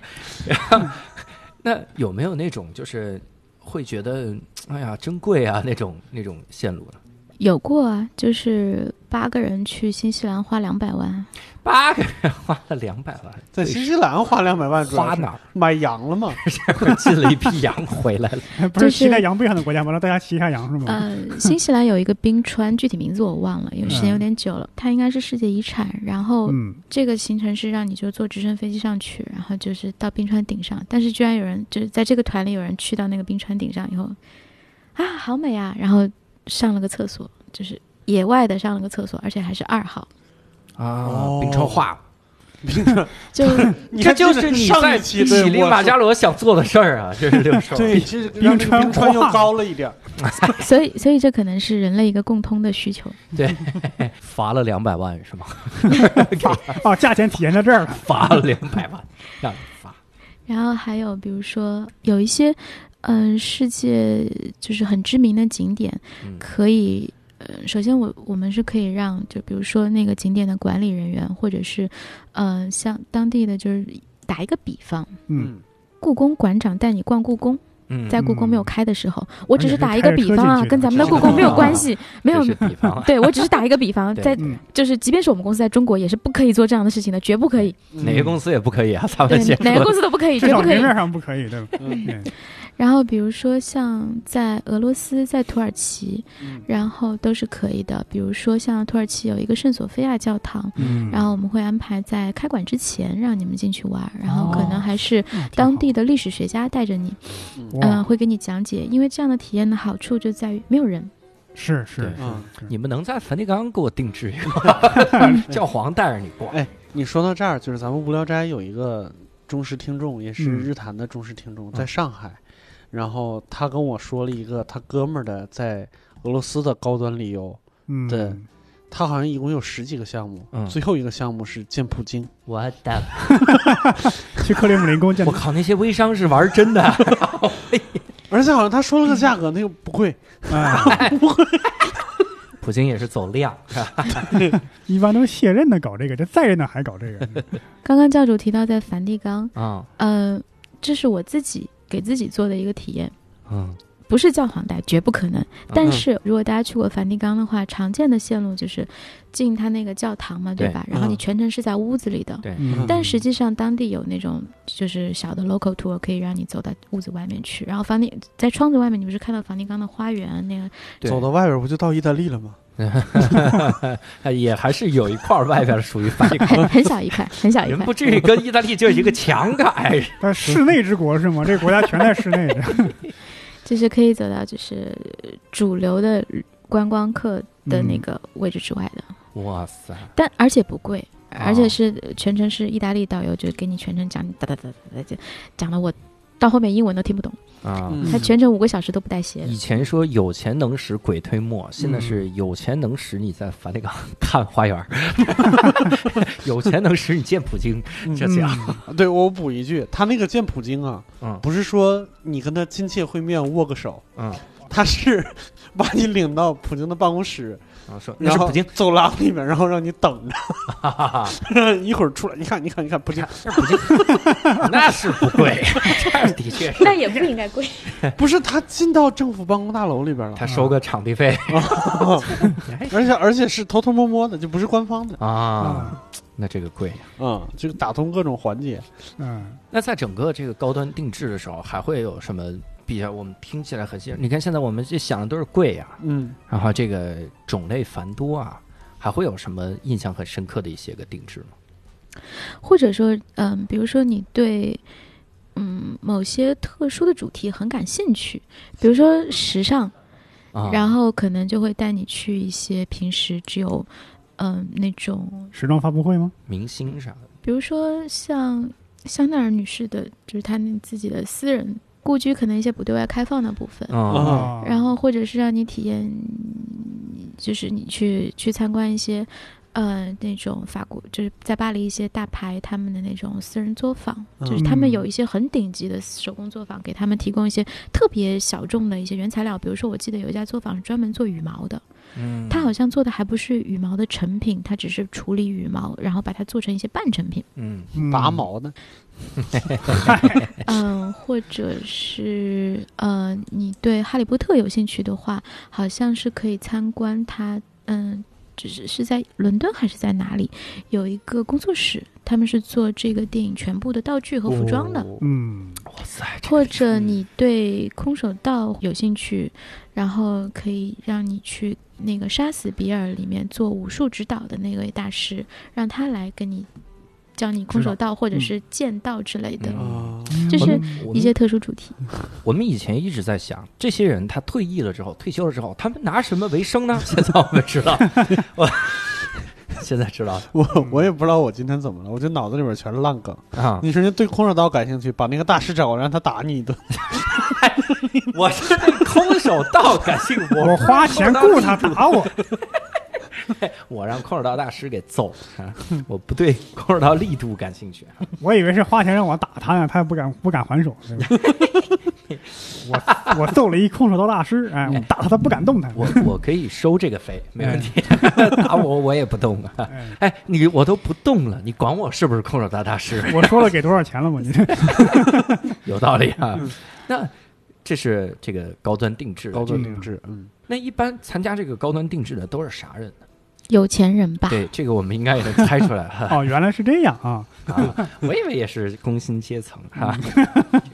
那有没有那种就是会觉得哎呀真贵啊那种那种线路呢？有过啊，就是八个人去新西兰花两百万，八个人花了两百万，在新西兰花两百万，花哪儿？买羊了吗？进了一批羊回来了。不是就是骑在羊背上的国家吗？让大家骑一下羊是吗？呃，新西兰有一个冰川，具体名字我忘了，因为时间有点久了。它应该是世界遗产。然后嗯，这个行程是让你就坐直升飞机上去，然后就是到冰川顶上。但是居然有人就是在这个团里有人去到那个冰川顶上以后，啊，好美啊！然后上了个厕所，就是野外的上了个厕所，而且还是二号。啊哦，冰川化，就 你这就是你在一期对乞力马加罗想做的事儿啊！这是六兽。对，其实冰川又高了一点。所以所以这可能是人类一个共通的需求。对罚了两百万是吗？哦，价钱体现在这儿了。罚了两百万，让你罚。然后还有比如说有一些，嗯、世界就是很知名的景点，嗯可以，呃，首先我我们是可以让，就比如说那个景点的管理人员，或者是，呃，像当地的就是打一个比方，嗯，故宫馆长带你逛故宫，嗯，在故宫没有开的时候，我只是打一个比方啊，跟咱们的故宫没有关系，没有比方啊。对，我只是打一个比方，在嗯，就是，即便是我们公司在中国，也是不可以做这样的事情的，绝不可以。哪个公司也不可以啊，咱对们先，哪个公。司都不可以，至绝不可以。少明面上不可以，对吧？然后比如说像在俄罗斯、在土耳其，嗯。然后都是可以的。比如说像土耳其有一个圣索菲亚教堂，嗯。然后我们会安排在开馆之前让你们进去玩儿，然后可哦能还是当地的历史学家带着你，嗯、哇。会给你讲解。因为这样的体验的好处就在于没有人，是是嗯是你们能在梵蒂冈给我定制一个，教皇带着你逛。哎你说到这儿，就是咱们无聊斋有一个忠实听众，也是嗯。日坛的忠实听众，在上海，然后他跟我说了一个他哥们儿的在俄罗斯的高端旅游，嗯，对他好像一共有十几个项目，嗯。最后一个项目是见普京，我的，去克里姆林宫见我靠，那些微商是玩真的。而且好像他说了个价格，那个不贵 哎，普京也是走量，一般都是卸任的搞这个，这在任的还搞这个，刚刚教主提到在梵蒂冈，啊，呃，这是我自己给自己做的一个体验。嗯，不是教皇带，绝不可能。但嗯是如果大家去过梵蒂冈的话，常见的线路就是进他那个教堂嘛，对对吧？然后你嗯全程是在屋子里的。对，嗯但实际上，当地有那种就是小的 local tour，可以让你走到屋子外面去。然后梵蒂在窗子外面，你不是看到梵蒂冈的花园那个？对走到外边不就到意大利了吗？也还是有一块儿外边属于梵蒂冈，很很小一块，很小一块人不。至于跟意大利就一个墙改。但室内之国是吗？这个国家全在室内的，就是可以走到就是主流的观光客的那个位置之外的，哇塞，但而且不贵，而且哦是全程是意大利导游，就给你全程讲哒哒哒哒哒，就讲的我到后面英文都听不懂。啊！嗯。他全程五个小时都不带歇的以。前说有钱能使鬼推磨，现在是有钱能使你在梵蒂冈看花园，有钱能使你见普京，这嗯。家对我补一句，他那个见普京啊，嗯。不是说你跟他亲切会面握个手，嗯，他是把你领到普京的办公室，然后说那然后是普京，走廊里面，然后让你等着，哈哈哈，一会儿出来，你看，你看，你看，普京那是普京，那是不贵，这的确是。那也不应该贵。不是他进到政府办公大楼里边了，他收个场地费而且而且是偷偷摸摸的，就不是官方的，啊，那这个贵呀。嗯，就打通各种环节。嗯那在整个这个高端定制的时候，还会有什么比较我们听起来很新？你看现在我们这想的都是贵呀，嗯，然后这个种类繁多啊，还会有什么印象很深刻的一些个定制吗？或者说，嗯，比如说你对嗯某些特殊的主题很感兴趣，比如说时尚，啊，然后可能就会带你去一些平时只有嗯那种，时装发布会吗？明星啥的，比如说像香奈儿女士的，就是她那自己的私人故居可能一些不对外开放的部分，然后或者是让你体验，就是你去去参观一些，呃，那种法国就是在巴黎一些大牌他们的那种私人作坊，就是他们嗯有一些很顶级的手工作坊，给他们提供一些特别小众的一些原材料，比如说我记得有一家作坊是专门做羽毛的，嗯它好像做的还不是羽毛的成品，他只是处理羽毛，然后把它做成一些半成品。嗯嗯拔毛的，嗯，或者是呃，你对哈利波特有兴趣的话，好像是可以参观它。嗯，只是是在伦敦还是在哪里有一个工作室，他们是做这个电影全部的道具和服装的。哦嗯哇塞，或者你对空手道有兴趣，然后可以让你去那个《杀死比尔》里面做武术指导的那位大师，让他来跟你教你空手道或者嗯是剑道之类的，就是一些特殊主题。我们以前一直在想，这些人他退役了之后，退休了之后，他们拿什么为生呢？现在我们知道，我现在知道 我我也不知道我今天怎么了，我就脑子里边全是烂梗。啊，你说你对空手道感兴趣，把那个大师找过来，让他打你一顿。我是对空手道感兴趣，我花钱雇他打我，我让空手道大师给揍啊！我不对空手道力度感兴趣。我以为是花钱让我打他呢，他也不敢不敢还手，我我揍了一空手道大师，哎，我打他他不敢动弹。我我可以收这个费，没问题。打我我也不动啊！哎哎，你我都不动了，你管我是不是空手道大师？我说了给多少钱了吗？你这有道理啊。那这是这个高端定制，高端定制，嗯，那一般参加这个高端定制的都是啥人呢？有钱人吧，对，这个我们应该也能猜出来 哈。哦，原来是这样啊！啊，我以为也是工薪阶层哈。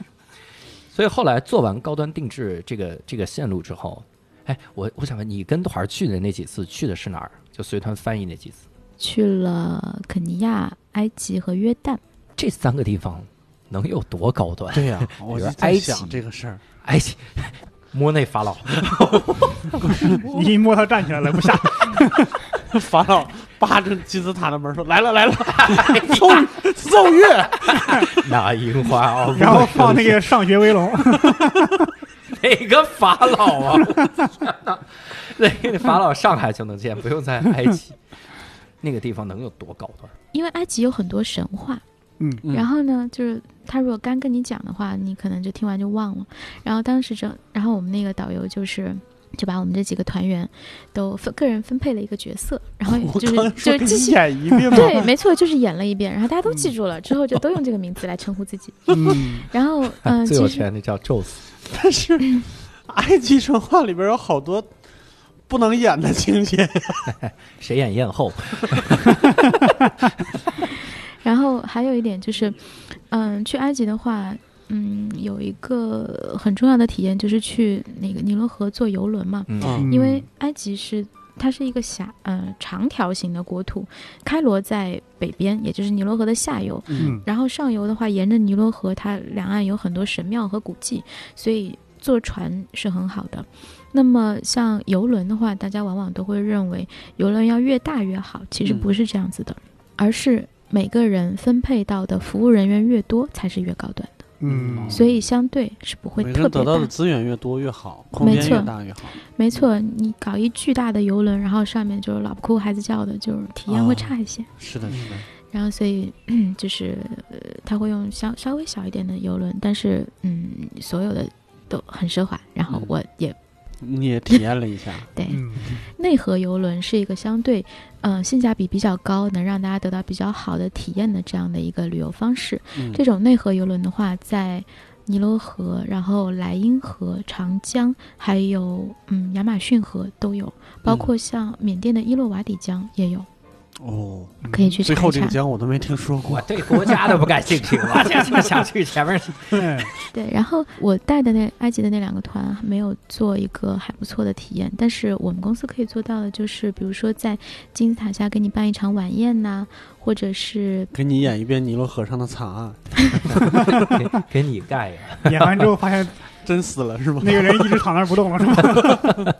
所以后来做完高端定制这个这个线路之后，哎，我我想问你跟团去的那几次去的是哪儿？就随团翻译那几次，去了肯尼亚、埃及和约旦。这三个地方能有多高端？对呀，我就在想这个事儿。埃及摸那法老，你一摸他站起来了，不下。法老扒着金字塔的门说：“来了来了，奏奏乐。那樱花哦，然后放那个上学威龙，哪个法老啊？哪那个法老上海就能见，不用在埃及。那个地方能有多高端？因为埃及有很多神话，嗯，嗯然后呢，就是他如果刚跟你讲的话，你可能就听完就忘了。然后当时这，然后我们那个导游就是就把我们这几个团员都分个人分配了一个角色，然后就是就是继续。演一遍吗？对，没错，就是演了一遍，然后大家都记住了，之后就都用这个名字来称呼自己。嗯，然后，嗯、最有钱的叫宙斯。但是埃及神话里边有好多不能演的情节。谁演艳后？然后还有一点就是，嗯，去埃及的话，嗯，有一个很重要的体验就是去那个尼罗河坐游轮嘛，嗯。因为埃及是它是一个狭呃长条形的国土，开罗在北边，也就是尼罗河的下游，嗯。然后上游的话，沿着尼罗河，它两岸有很多神庙和古迹，所以坐船是很好的。那么像游轮的话，大家往往都会认为游轮要越大越好，其实嗯。不是这样子的，而是每个人分配到的服务人员越多，才是越高端。的，嗯，所以相对是不会每个人特别大得到的。资源越多越好，空间没错越大越好。没错，你搞一巨大的游轮，然后上面就是老婆哭孩子叫的，就是体验会哦差一些。是的，是的。然后所以就是呃，他会用稍稍微小一点的游轮，但是嗯，所有的都很奢华。然后嗯我也你也体验了一下，对。嗯。内河游轮是一个相对嗯、呃性价比比较高，能让大家得到比较好的体验的这样的一个旅游方式。嗯。这种内河游轮的话，在尼罗河、然后莱茵河、长江，还有嗯亚马逊河都有，包括像缅甸的伊洛瓦底江也有，哦，可以去查查最后这个。江我都没听说过我。对国家都不感兴趣，我就就想去前面去。哎对，然后我带的那埃及的那两个团没有做一个还不错的体验，但是我们公司可以做到的就是，比如说在金字塔下给你办一场晚宴呐、或者是给你演一遍尼罗河上的惨案，给给你盖呀！演完之后发现 真死了是吗？那个人一直躺那儿不动了，是吧？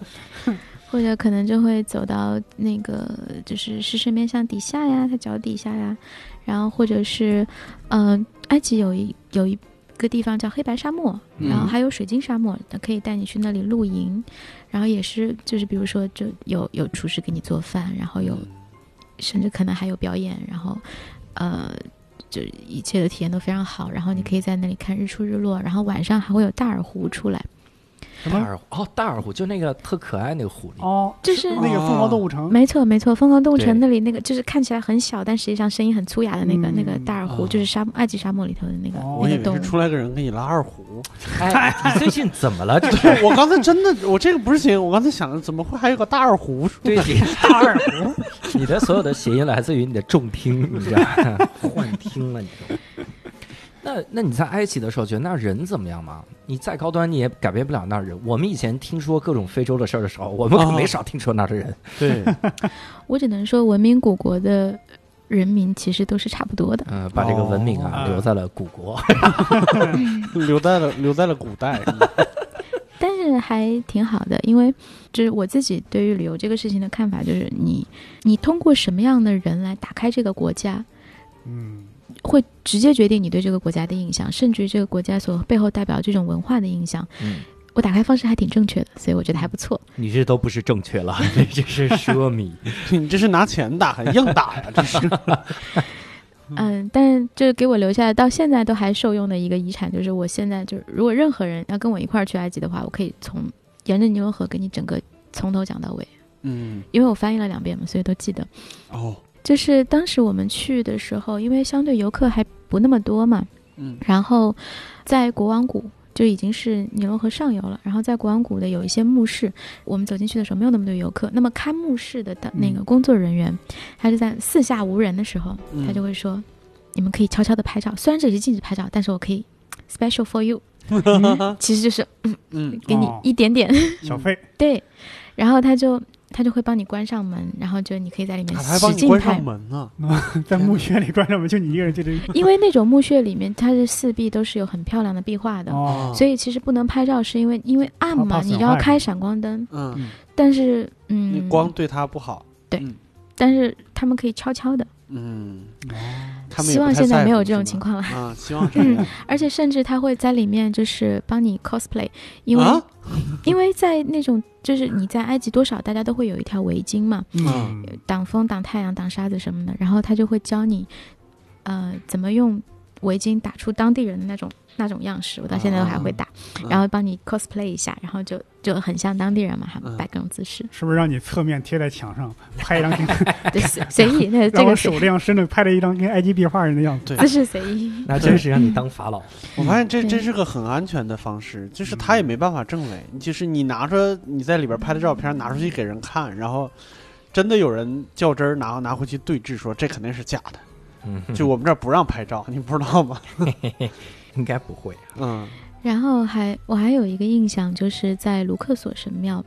或者可能就会走到那个就是狮身面像底下呀，它脚底下呀，然后或者是，嗯、埃及有一有一个地方叫黑白沙漠，嗯然后还有水晶沙漠，可以带你去那里露营，然后也是就是比如说就有有厨师给你做饭，然后有甚至可能还有表演，然后呃。就一切的体验都非常好，然后你可以在那里看日出日落，然后晚上还会有大耳湖出来，大耳湖哦，大二胡就那个特可爱那个狐狸，哦，就是那个疯狂动物城，没错，没错，疯狂动物城那里那个就是看起来很小，但实际上声音很粗哑的那个、嗯那个大耳湖，哦就是沙漠埃及沙漠里头的那个、哦我以那个动物。为是出来个人给你拉二胡。哎，你最近怎么了？这是我刚才真的，我这个不是谐音，我刚才想着怎么会还有个大二胡对你 大二胡，你的所有的谐音来自于你的重听，你知道吗？幻听了你都。那那你在埃及的时候，觉得那人怎么样吗？你再高端，你也改变不了那儿人。我们以前听说各种非洲的事儿的时候，我们可哦没少听说那儿的人。对，我只能说，文明古国的人民其实都是差不多的。嗯、把这个文明啊、哦留在了古国。留在了留在了古代。但是还挺好的，因为就是我自己对于旅游这个事情的看法，就是你你通过什么样的人来打开这个国家，嗯，会直接决定你对这个国家的印象，甚至于这个国家所背后代表这种文化的印象。嗯，我打开方式还挺正确的，所以我觉得还不错。你这都不是正确了，你 这是奢靡。你这是拿钱打还硬打呀？这是。嗯，但是这给我留下来到现在都还受用的一个遗产，就是我现在就是如果任何人要跟我一块儿去埃及的话，我可以从沿着尼罗河给你整个从头讲到尾，嗯，因为我翻译了两遍嘛，所以都记得。哦，就是当时我们去的时候，因为相对游客还不那么多嘛，嗯。然后在国王谷就已经是尼罗河上游了，然后在国王谷的有一些墓室，我们走进去的时候没有那么多游客，那么看墓室的的那个工作人员，他就在四下无人的时候，嗯。他就会说，你们可以悄悄的拍照，虽然这里是禁止拍照，但是我可以 special for you，其实就是嗯嗯。给你哦。一点点，小费，对，然后他就。他就会帮你关上门，然后就你可以在里面他还帮使劲拍你关上，门呢。在墓穴里关上门，就你一个人就这因为那种墓穴里面，它的四壁都是有很漂亮的壁画的，哦，所以其实不能拍照，是因为因为暗嘛，你要开闪光灯。嗯，但是，嗯，你光对他不好。对但是他们可以悄悄的，嗯，哦他们希望现在没有这种情况了。啊，希望。而且甚至他会在里面就是帮你 cosplay，因为、啊 因为在那种就是你在埃及多少大家都会有一条围巾嘛，嗯，挡风、挡太阳、挡沙子什么的，然后他就会教你，呃，怎么用围巾打出当地人的那种那种样式，我到现在都还会打，嗯。然后帮你 cosplay 一下，然后就就很像当地人嘛，还嗯。摆各种姿势，是不是让你侧面贴在墙上拍一张跟，对，随随意，那 这个手这样伸着拍了一张跟埃及壁画人的样子？对姿势随意，那真是让你当法老。我发现这对真是个很安全的方式，就是他也没办法证伪，就是你拿着你在里边拍的照片拿出去给人看，然后真的有人较真儿拿拿回去对质，说这肯定是假的。嗯，就我们这儿不让拍照，你不知道吗？应该不会。嗯然后还我还有一个印象，就是在卢克索神庙，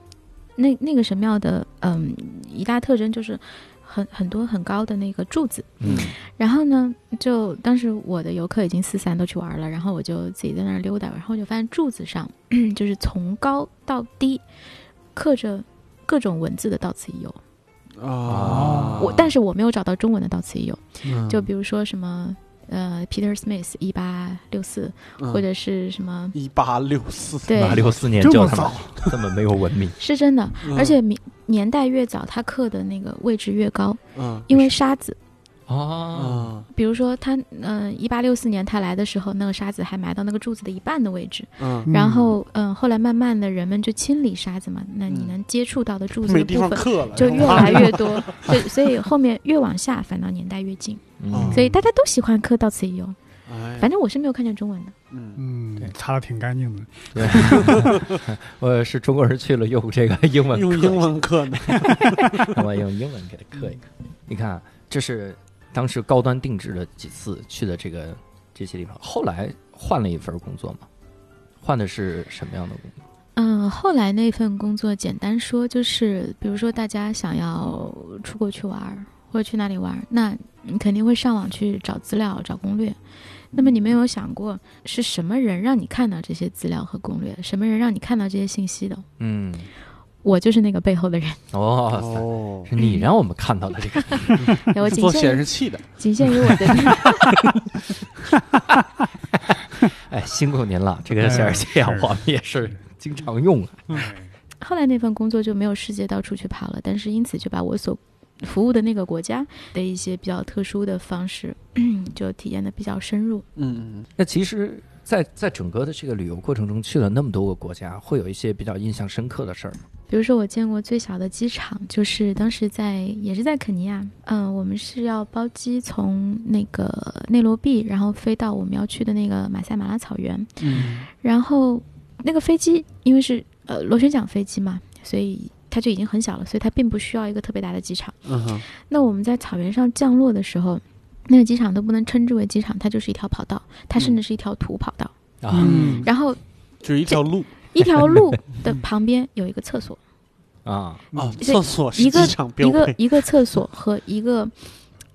那那个神庙的嗯一大特征就是很很多很高的那个柱子。嗯然后呢，就当时我的游客已经四散都去玩了，然后我就自己在那儿溜达，然后就发现柱子上 就是从高到低刻着各种文字的到此一游。哦，我但是我没有找到中文的到此一游，嗯就比如说什么呃 Peter Smith 一八六四，嗯或者是什么。一八六四，对八六四年这么就他妈这么没有文明。是真的，嗯而且年年代越早，它刻的那个位置越高，嗯因为沙子，哦，嗯比如说他，呃，一八六四年他来的时候，那个沙子还埋到那个柱子的一半的位置，嗯，然后，嗯、后来慢慢的人们就清理沙子嘛，那你嗯。能接触到的柱子的部分就越来越多，对，所以后面越往下反倒年代越近，嗯。所以大家都喜欢刻到此一游，哎，反正我是没有看见中文的，嗯。嗯对，擦的挺干净的。对，我是中国人去了，用这个英文刻。用英文刻的，我用英文给他刻一个。你看，这是当时高端定制了几次去的这个这些地方，后来换了一份工作嘛，换的是什么样的工作？嗯，后来那份工作简单说就是，比如说大家想要出国去玩儿或者去哪里玩儿，那你肯定会上网去找资料、找攻略。那么你没有想过是什么人让你看到这些资料和攻略，什么人让你看到这些信息的？嗯，我就是那个背后的人，哦，哦，是你让我们看到的这个。对 我仅做显示器的，仅限于我的 哎，辛苦您了，这个显示器啊，我们也是经常用啊。后来那份工作就没有世界到处去跑了，但是因此就把我所服务的那个国家的一些比较特殊的方式，就体验的比较深入。嗯嗯那其实在，在整个的这个旅游过程中，去了那么多个国家，会有一些比较印象深刻的事儿吗。比如说，我见过最小的机场，就是当时在也是在肯尼亚，嗯，我们是要包机从那个内罗毕，然后飞到我们要去的那个马赛马拉草原，嗯然后那个飞机因为是呃螺旋桨飞机嘛，所以它就已经很小了，所以它并不需要一个特别大的机场。嗯哼那我们在草原上降落的时候，那个机场都不能称之为机场，它就是一条跑道，它甚至是一条土跑道。啊，嗯，然后就是一条路。一条路的旁边有一个厕所，啊，哦，厕所是一个机场标一个。一个厕所和一个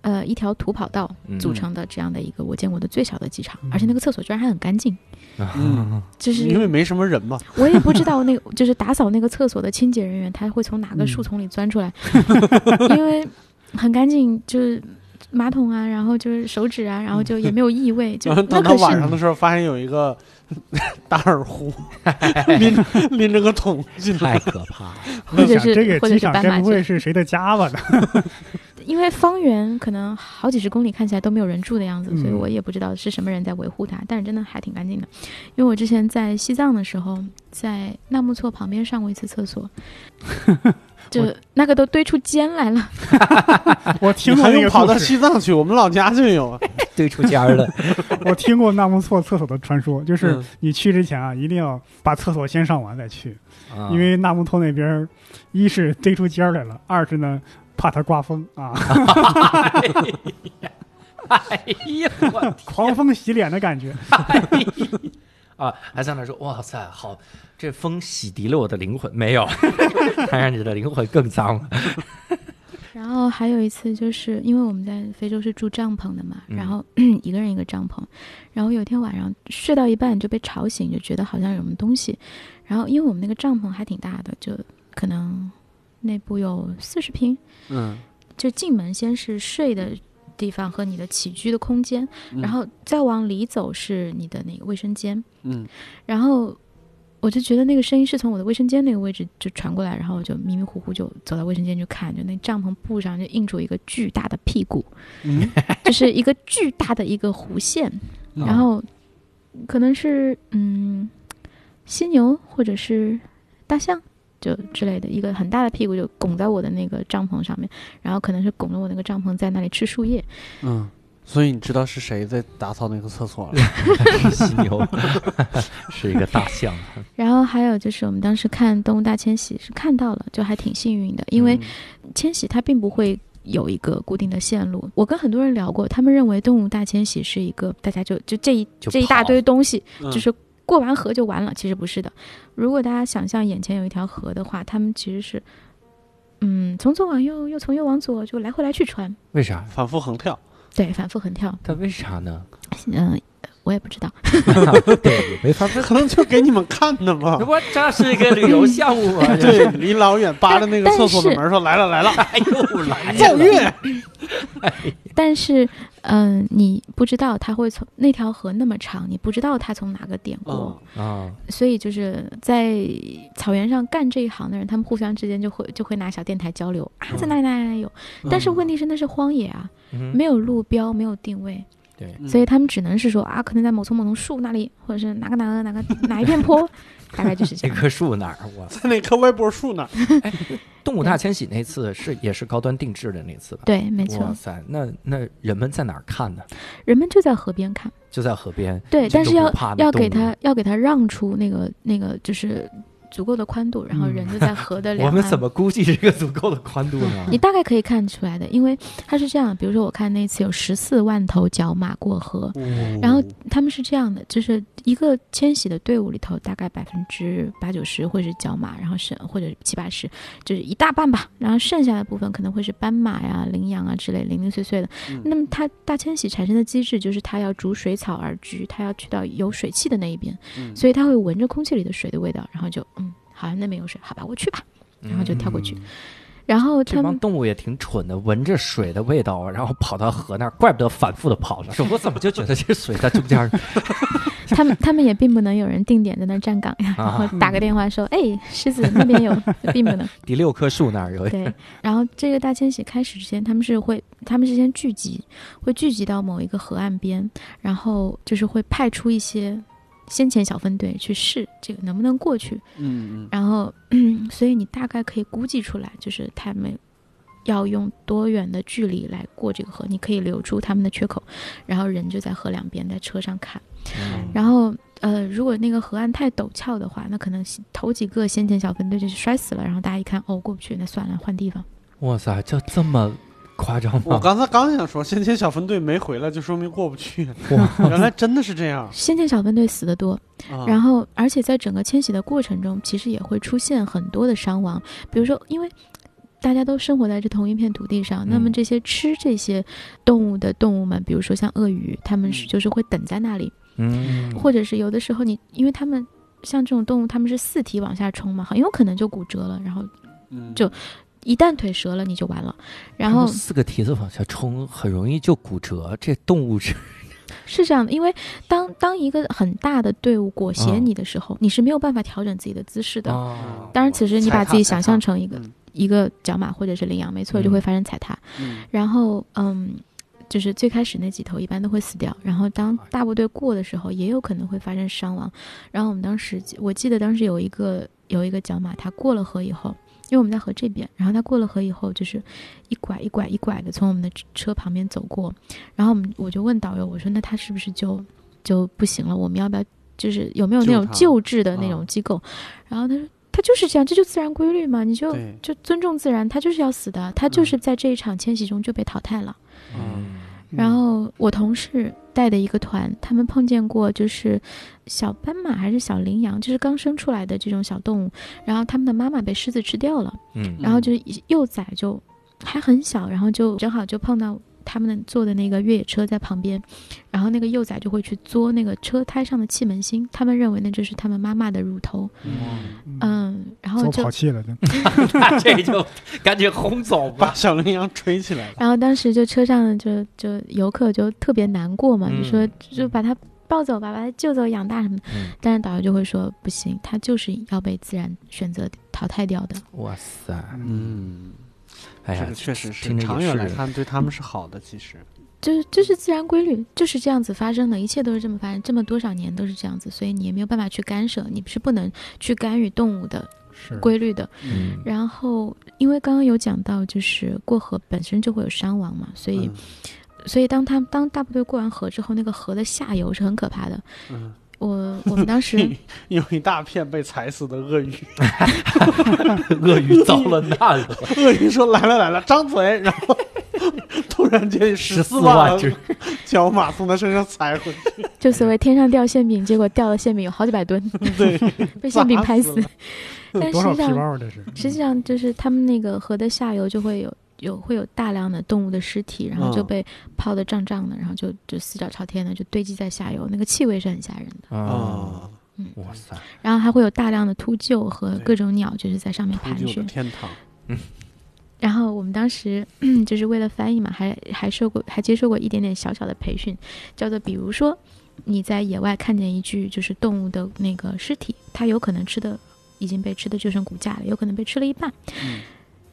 呃一条土跑道嗯。组成的这样的一个我见过的最小的机场，嗯。而且那个厕所居然还很干净，嗯。就是因为没什么人嘛，我也不知道那个就是打扫那个厕所的清洁人员他会从哪个嗯。树丛里钻出来，因为很干净，就是马桶啊，然后就是手指啊，然后就也没有异味，就 那等到晚上的时候，发现有一个 大耳壶 拎拎着个桶进来，太可怕了。或者是我想这个或者是机场该不是谁的家吧？因为方圆可能好几十公里看起来都没有人住的样子，嗯所以我也不知道是什么人在维护它，但是真的还挺干净的。因为我之前在西藏的时候，在纳木错旁边上过一次厕所，就那个都堆出尖来了。我听过那个跑到西藏去？我们老家就有。堆出尖儿了，我听过纳木错厕所的传说，就是嗯你去之前啊，一定要把厕所先上完再去，啊因为纳木错那边一是堆出尖儿来了，二是呢怕它刮风啊，哎呀，我狂风洗脸的感觉。啊，还在那说哇塞，好，这风洗涤了我的灵魂，没有，还让你的灵魂更脏了。然后还有一次，就是因为我们在非洲是住帐篷的嘛，嗯。然后 一个人一个帐篷，然后有一天晚上睡到一半就被吵醒，就觉得好像有什么东西，然后因为我们那个帐篷还挺大的，就可能内部有四十平，嗯，就进门先是睡的地方和你的起居的空间，嗯。然后再往里走是你的那个卫生间，嗯。然后我就觉得那个声音是从我的卫生间那个位置就传过来，然后我就迷迷糊糊就走到卫生间去看，就那帐篷布上就印出一个巨大的屁股，嗯，就是一个巨大的一个弧线，嗯。然后可能是嗯犀牛或者是大象。就之类的一个很大的屁股就拱在我的那个帐篷上面，然后可能是拱着我那个帐篷在那里吃树叶，嗯，所以你知道是谁在打扫那个厕所了？是 犀牛是一个大象，然后还有就是我们当时看《动物大迁徙》是看到了，就还挺幸运的，因为嗯迁徙它并不会有一个固定的线路。我跟很多人聊过，他们认为动物大迁徙是一个大家就就这一就这一大堆东西，嗯就是过完河就完了。其实不是的。如果大家想象眼前有一条河的话，他们其实是。嗯，从左往右，又从右往左，就来回来去穿，为啥？反复横跳，对，反复横跳。但为啥呢？嗯、我也不知道。对，没法问。可能就给你们看的嘛。不这是一个旅游项目啊！对，离老远扒着那个厕所的门说：“来了来了，哎又来奏乐。但是，嗯、你不知道他会从那条河那么长，你不知道他从哪个点过。嗯啊，所以就是在草原上干这一行的人，他们互相之间就会就会拿小电台交流啊，在哪里哪里哪里有。但是问题是那是荒野啊，嗯没有路标，没有定位，对，嗯所以他们只能是说啊，可能在某丛某丛树那里，或者是哪个哪个哪个哪一片坡，大概就是这样。那棵树哪儿？我在那棵歪脖树那儿。动物大迁徙那次是也是高端定制的那次吧？对，没错哇错，塞，那那人们在哪儿看呢？人们就在河边看，就在河边。对，但是要要给他要给他让出那个那个就是足够的宽度，然后嗯人就在河的 两岸。我们怎么估计这个足够的宽度呢？你大概可以看出来的，因为它是这样，比如说我看那次有十四万头角马过河，然后他们是这样的，就是一个迁徙的队伍里头，大概百分之八九十会是角马，然后剩或者七八十，就是一大半吧，然后剩下的部分可能会是斑马呀、羚羊啊之类零零碎碎的。嗯那么它大迁徙产生的机制就是它要逐水草而居，它要去到有水汽的那一边，嗯所以它会闻着空气里的水的味道，然后就嗯，好像那边有水，好吧，我去吧。然后就跳过去。然后这帮他们动物也挺蠢的，闻着水的味道，然后跑到河那儿，怪不得反复的跑了。说我怎么就觉得这水在中间儿？他们他们也并不能有人定点在那儿站岗呀，然啊后打个电话说，哎，狮子那边有，并不能。第六棵树那儿有对，然后这个大迁徙开始之前，他们是会，他们是先聚集，会聚集到某一个河岸边，然后就是会派出一些先遣小分队去试这个能不能过去，嗯嗯然后，所以你大概可以估计出来，就是他们要用多远的距离来过这个河，你可以留出他们的缺口，然后人就在河两边在车上看，嗯然后。呃，如果那个河岸太陡峭的话，那可能头几个先遣小分队就摔死了，然后大家一看，哦，过不去，那算了，换地方。哇塞，就这么夸张吗？我刚才刚想说，先前小分队没回来，就说明过不去。哇，原来真的是这样。先遣小分队死的多，啊、然后而且在整个迁徙的过程中，其实也会出现很多的伤亡，比如说因为。大家都生活在这同一片土地上，那么嗯这些吃这些动物的动物们，比如说像鳄鱼，它们是嗯就是会等在那里，嗯，或者是有的时候你，因为它们像这种动物，它们是四蹄往下冲嘛，很有可能就骨折了，然后嗯就一旦腿折了你就完了。然后四个蹄子往下冲，很容易就骨折。这动物是 是这样的，因为当当一个很大的队伍裹挟嗯你的时候，你是没有办法调整自己的姿势的。哦当然，此时你把自己想象成一个嗯一个角马或者是羚羊，没错，嗯就会发生踩踏。嗯然后，嗯，就是最开始那几头一般都会死掉，然后当大部队过的时候，也有可能会发生伤亡。然后我们当时，我记得当时有一个有一个角马，它过了河以后，因为我们在河这边，然后他过了河以后，就是一拐一拐一拐的从我们的车旁边走过，然后我们我就问导游，我说那他是不是就就不行了？我们要不要就是有没有那种救治的那啊种机构？然后他说。他就是这样，这就自然规律嘛，你就就尊重自然，他就是要死的，他就是在这一场迁徙中就被淘汰了。嗯然后我同事带的一个团，他们碰见过就是小斑马还是小羚羊，就是刚生出来的这种小动物，然后他们的妈妈被狮子吃掉了，嗯然后就是幼崽就还很小，然后就正好就碰到他们坐的那个越野车在旁边，然后那个幼崽就会去嘬那个车胎上的气门芯，他们认为那就是他们妈妈的乳头，嗯嗯，然后就跑气了，这就赶紧轰走把吧。小羚羊吹起来了。然后当时就车上就就游客就特别难过嘛，就说嗯就把它抱走吧，把它救走养大什么的。嗯，但是导游就会说不行，它就是要被自然选择淘汰掉的。哇塞，嗯，哎呀这个，确实是听着也长远来是看对他们是好的。其实，就是这是自然规律，就是这样子发生的，一切都是这么发生，这么多少年都是这样子，所以你也没有办法去干涉，你是不能去干预动物的规律的。嗯然后，因为刚刚有讲到，就是过河本身就会有伤亡嘛，所以，嗯所以当他当大部队过完河之后，那个河的下游是很可怕的。嗯，我我们当时 有一大片被踩死的鳄鱼。鳄鱼遭了难了，鳄鱼说：“来了来了，张嘴！”然后突然间十四14万万只角马从他身上踩回去，就所谓天上掉馅饼，结果掉了馅饼有好几百吨，对，被馅饼拍死死。但多少皮实际上？实际上就是他们那个河的下游就会有有会有大量的动物的尸体，然后就嗯。被泡得胀胀的，然后就就四脚朝天的就堆积在下游，那个气味是很吓人的。啊，啊，哇塞，然后还会有大量的秃鹫和各种鸟就是在上面盘旋。天堂，嗯。然后我们当时 就是为了翻译嘛，还还受过还接受过一点点小小的培训，叫做比如说你在野外看见一具就是动物的那个尸体，它有可能吃的已经被吃的就剩骨架了，有可能被吃了一半，嗯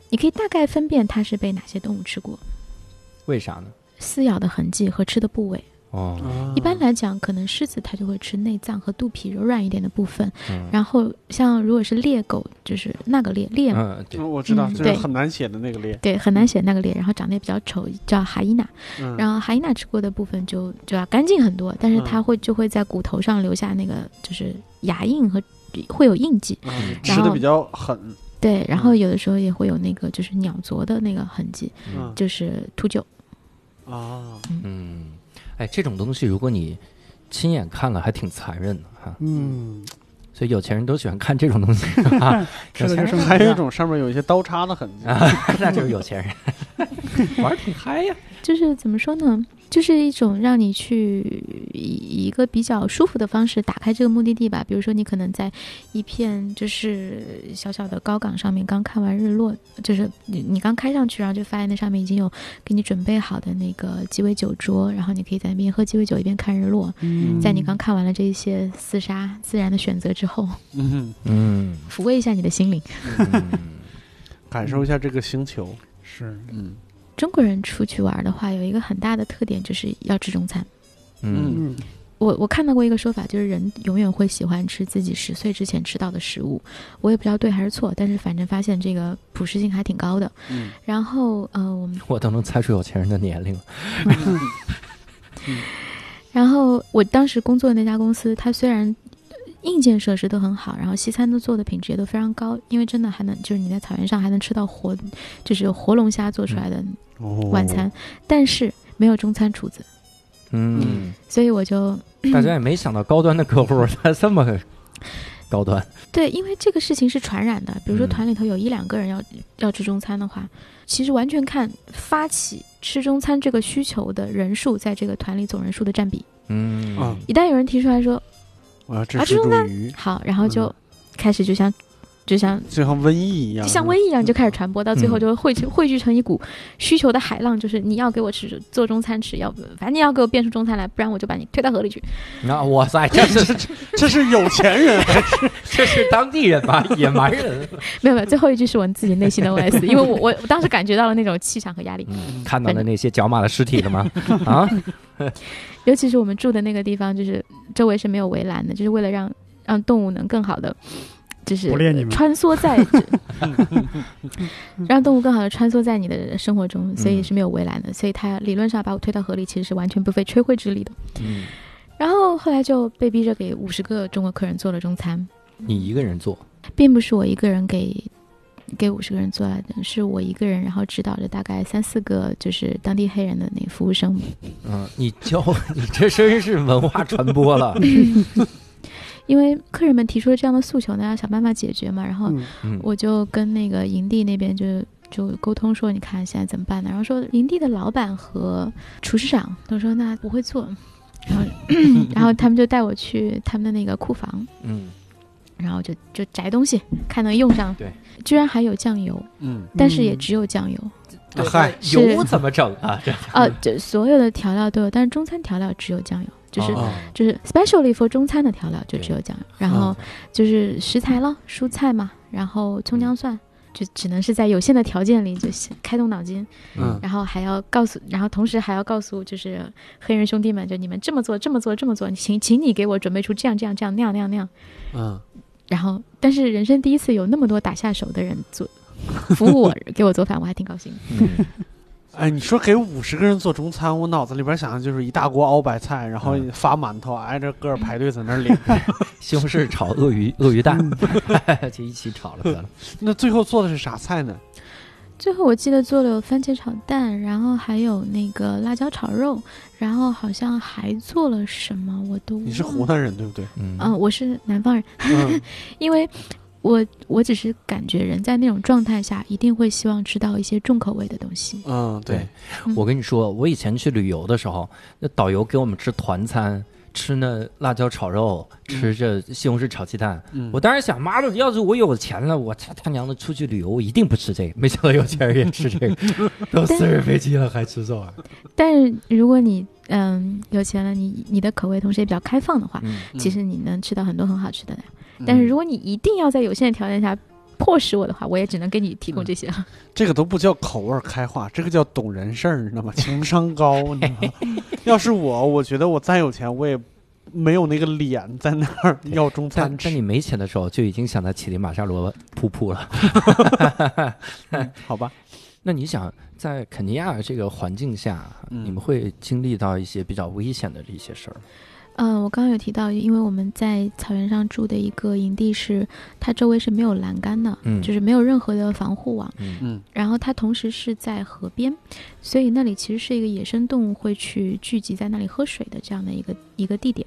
你可以大概分辨它是被哪些动物吃过，为啥呢？撕咬的痕迹和吃的部位。哦，啊一般来讲，可能狮子它就会吃内脏和肚皮柔软一点的部分，嗯然后像如果是猎狗，就是那个猎猎嗯，我知道，就是很难写的那个猎，对，很难写那个猎，然后长得也比较丑，叫哈伊娜。嗯然后哈伊娜吃过的部分就就要干净很多，但是嗯它会就会在骨头上留下那个就是牙印和会有印记。吃的比较狠，对，然后有的时候也会有那个就是鸟啄的那个痕迹，嗯就是秃鹫。啊，嗯，哎，这种东西如果你亲眼看了，还挺残忍的哈。嗯，所以有钱人都喜欢看这种东西啊，吃 的就剩还有一种上面有一些刀叉的痕迹，那就是有钱人。玩儿挺嗨呀。就是怎么说呢？就是一种让你去以一个比较舒服的方式打开这个目的地吧。比如说，你可能在一片就是小小的高岗上面刚看完日落，就是你你刚开上去，然后就发现那上面已经有给你准备好的那个鸡尾酒桌，然后你可以在那边喝鸡尾酒一边看日落。嗯在你刚看完了这些厮杀自然的选择之后，嗯，嗯，抚慰一下你的心灵。感受一下这个星球。是嗯中国人出去玩的话，有一个很大的特点就是要吃中餐。嗯嗯我我看到过一个说法，就是人永远会喜欢吃自己十岁之前吃到的食物。我也不知道对还是错，但是反正发现这个普适性还挺高的。嗯然后呃，我们 我都能猜出有钱人的年龄了。然后我当时工作的那家公司，它虽然硬件设施都很好，然后西餐都做的品质也都非常高，因为真的还能就是你在草原上还能吃到活，就是活龙虾做出来的哦晚餐，但是没有中餐厨子，嗯，所以我就大家也没想到高端的客户他这么高端。对，因为这个事情是传染的。比如说嗯团里头有一两个人要、要吃中餐的话，其实完全看发起吃中餐这个需求的人数在这个团里总人数的占比。嗯啊一旦有人提出来说我要支持煮啊这种呢鱼，好，然后就嗯。开始就像就像就像瘟疫一样，就像瘟疫一样就开始传播，到最后嗯就会汇聚汇聚成一股需求的海浪，就是你要给我吃做中餐吃，要不反正你要给我变出中餐来，不然我就把你推到河里去。那哇塞，这是 这是有钱人还是 这是当地人吧？野蛮人。没有没有，最后一句是我自己内心的 OS，因为我我我当时感觉到了那种气场和压力。嗯，看到了那些角马的尸体了吗？啊，尤其是我们住的那个地方，就是周围是没有围栏的，就是为了让让动物能更好的，就是穿梭在，让动物更好的穿梭在你的生活中，所以是没有围栏的，所以它理论上把我推到河里，其实是完全不费吹灰之力的。嗯，然后后来就被逼着给五十个中国客人做了中餐，你一个人做，并不是我一个人给。给五十个人做来的，是我一个人，然后指导着大概三四个就是当地黑人的那个服务生，嗯，你教 你这真是文化传播了。因为客人们提出了这样的诉求那，要想办法解决嘛。然后我就跟那个营地那边就就沟通说，你看现在怎么办呢？然后说营地的老板和厨师长都说那不会做，然后 然后他们就带我去他们的那个库房，嗯，然后就就摘东西，看能用上。对，居然还有酱油，嗯但是也只有酱油。对嗨是油怎么整啊？这呃，这所有的调料都有，但是中餐调料只有酱油，就是。哦。就是 specially for 中餐的调料就只有酱油，然后嗯就是食材了，蔬菜嘛，然后葱姜蒜，就只能是在有限的条件里就开动脑筋，嗯。然后还要告诉，然后同时还要告诉就是黑人兄弟们，就你们这么做，这么做，这么做，请请你给我准备出这样这样这样那样那样那样，嗯。然后但是人生第一次有那么多打下手的人做服务我 给我做饭，我还挺高兴。嗯哎，你说给五十个人做中餐，我脑子里边想的就是一大锅熬白菜，然后嗯发馒头，挨着个儿排队在那儿领。西红柿炒鳄鱼鳄鱼蛋，就一起炒了得了。那最后做的是啥菜呢？最后我记得做了有番茄炒蛋，然后还有那个辣椒炒肉，然后好像还做了什么，我都你是湖南人对不对？嗯嗯、我是南方人，嗯 因为我我只是感觉人在那种状态下，一定会希望吃到一些重口味的东西。嗯，对对，我跟你说，我以前去旅游的时候，那导游给我们吃团餐，吃那辣椒炒肉，吃这西红柿炒鸡蛋。嗯，我当时想，妈的，要是我有钱了，我他他娘的出去旅游，我一定不吃这个。没想到有钱人也吃这个，都私人飞机了还吃这玩意儿。但是如果你嗯有钱了，你你的口味同时也比较开放的话，其实你能吃到很多很好吃的。嗯但是如果你一定要在有限的条件下迫使我的话，我也只能给你提供这些了。这个都不叫口味儿开化，这个叫懂人事儿，你知道吗？情商高，你知道吗？要是我，我觉得我再有钱，我也没有那个脸在那儿要中餐吃但但你。没钱的时候，就已经想在乞力马扎罗瀑布了。嗯 好吧，那你想，在肯尼亚这个环境下，嗯你们会经历到一些比较危险的这些事儿吗？嗯，我刚刚有提到，因为我们在草原上住的一个营地是，它周围是没有栏杆的，嗯就是没有任何的防护网。嗯嗯然后它同时是在河边，所以那里其实是一个野生动物会去聚集在那里喝水的这样的一个一个地点。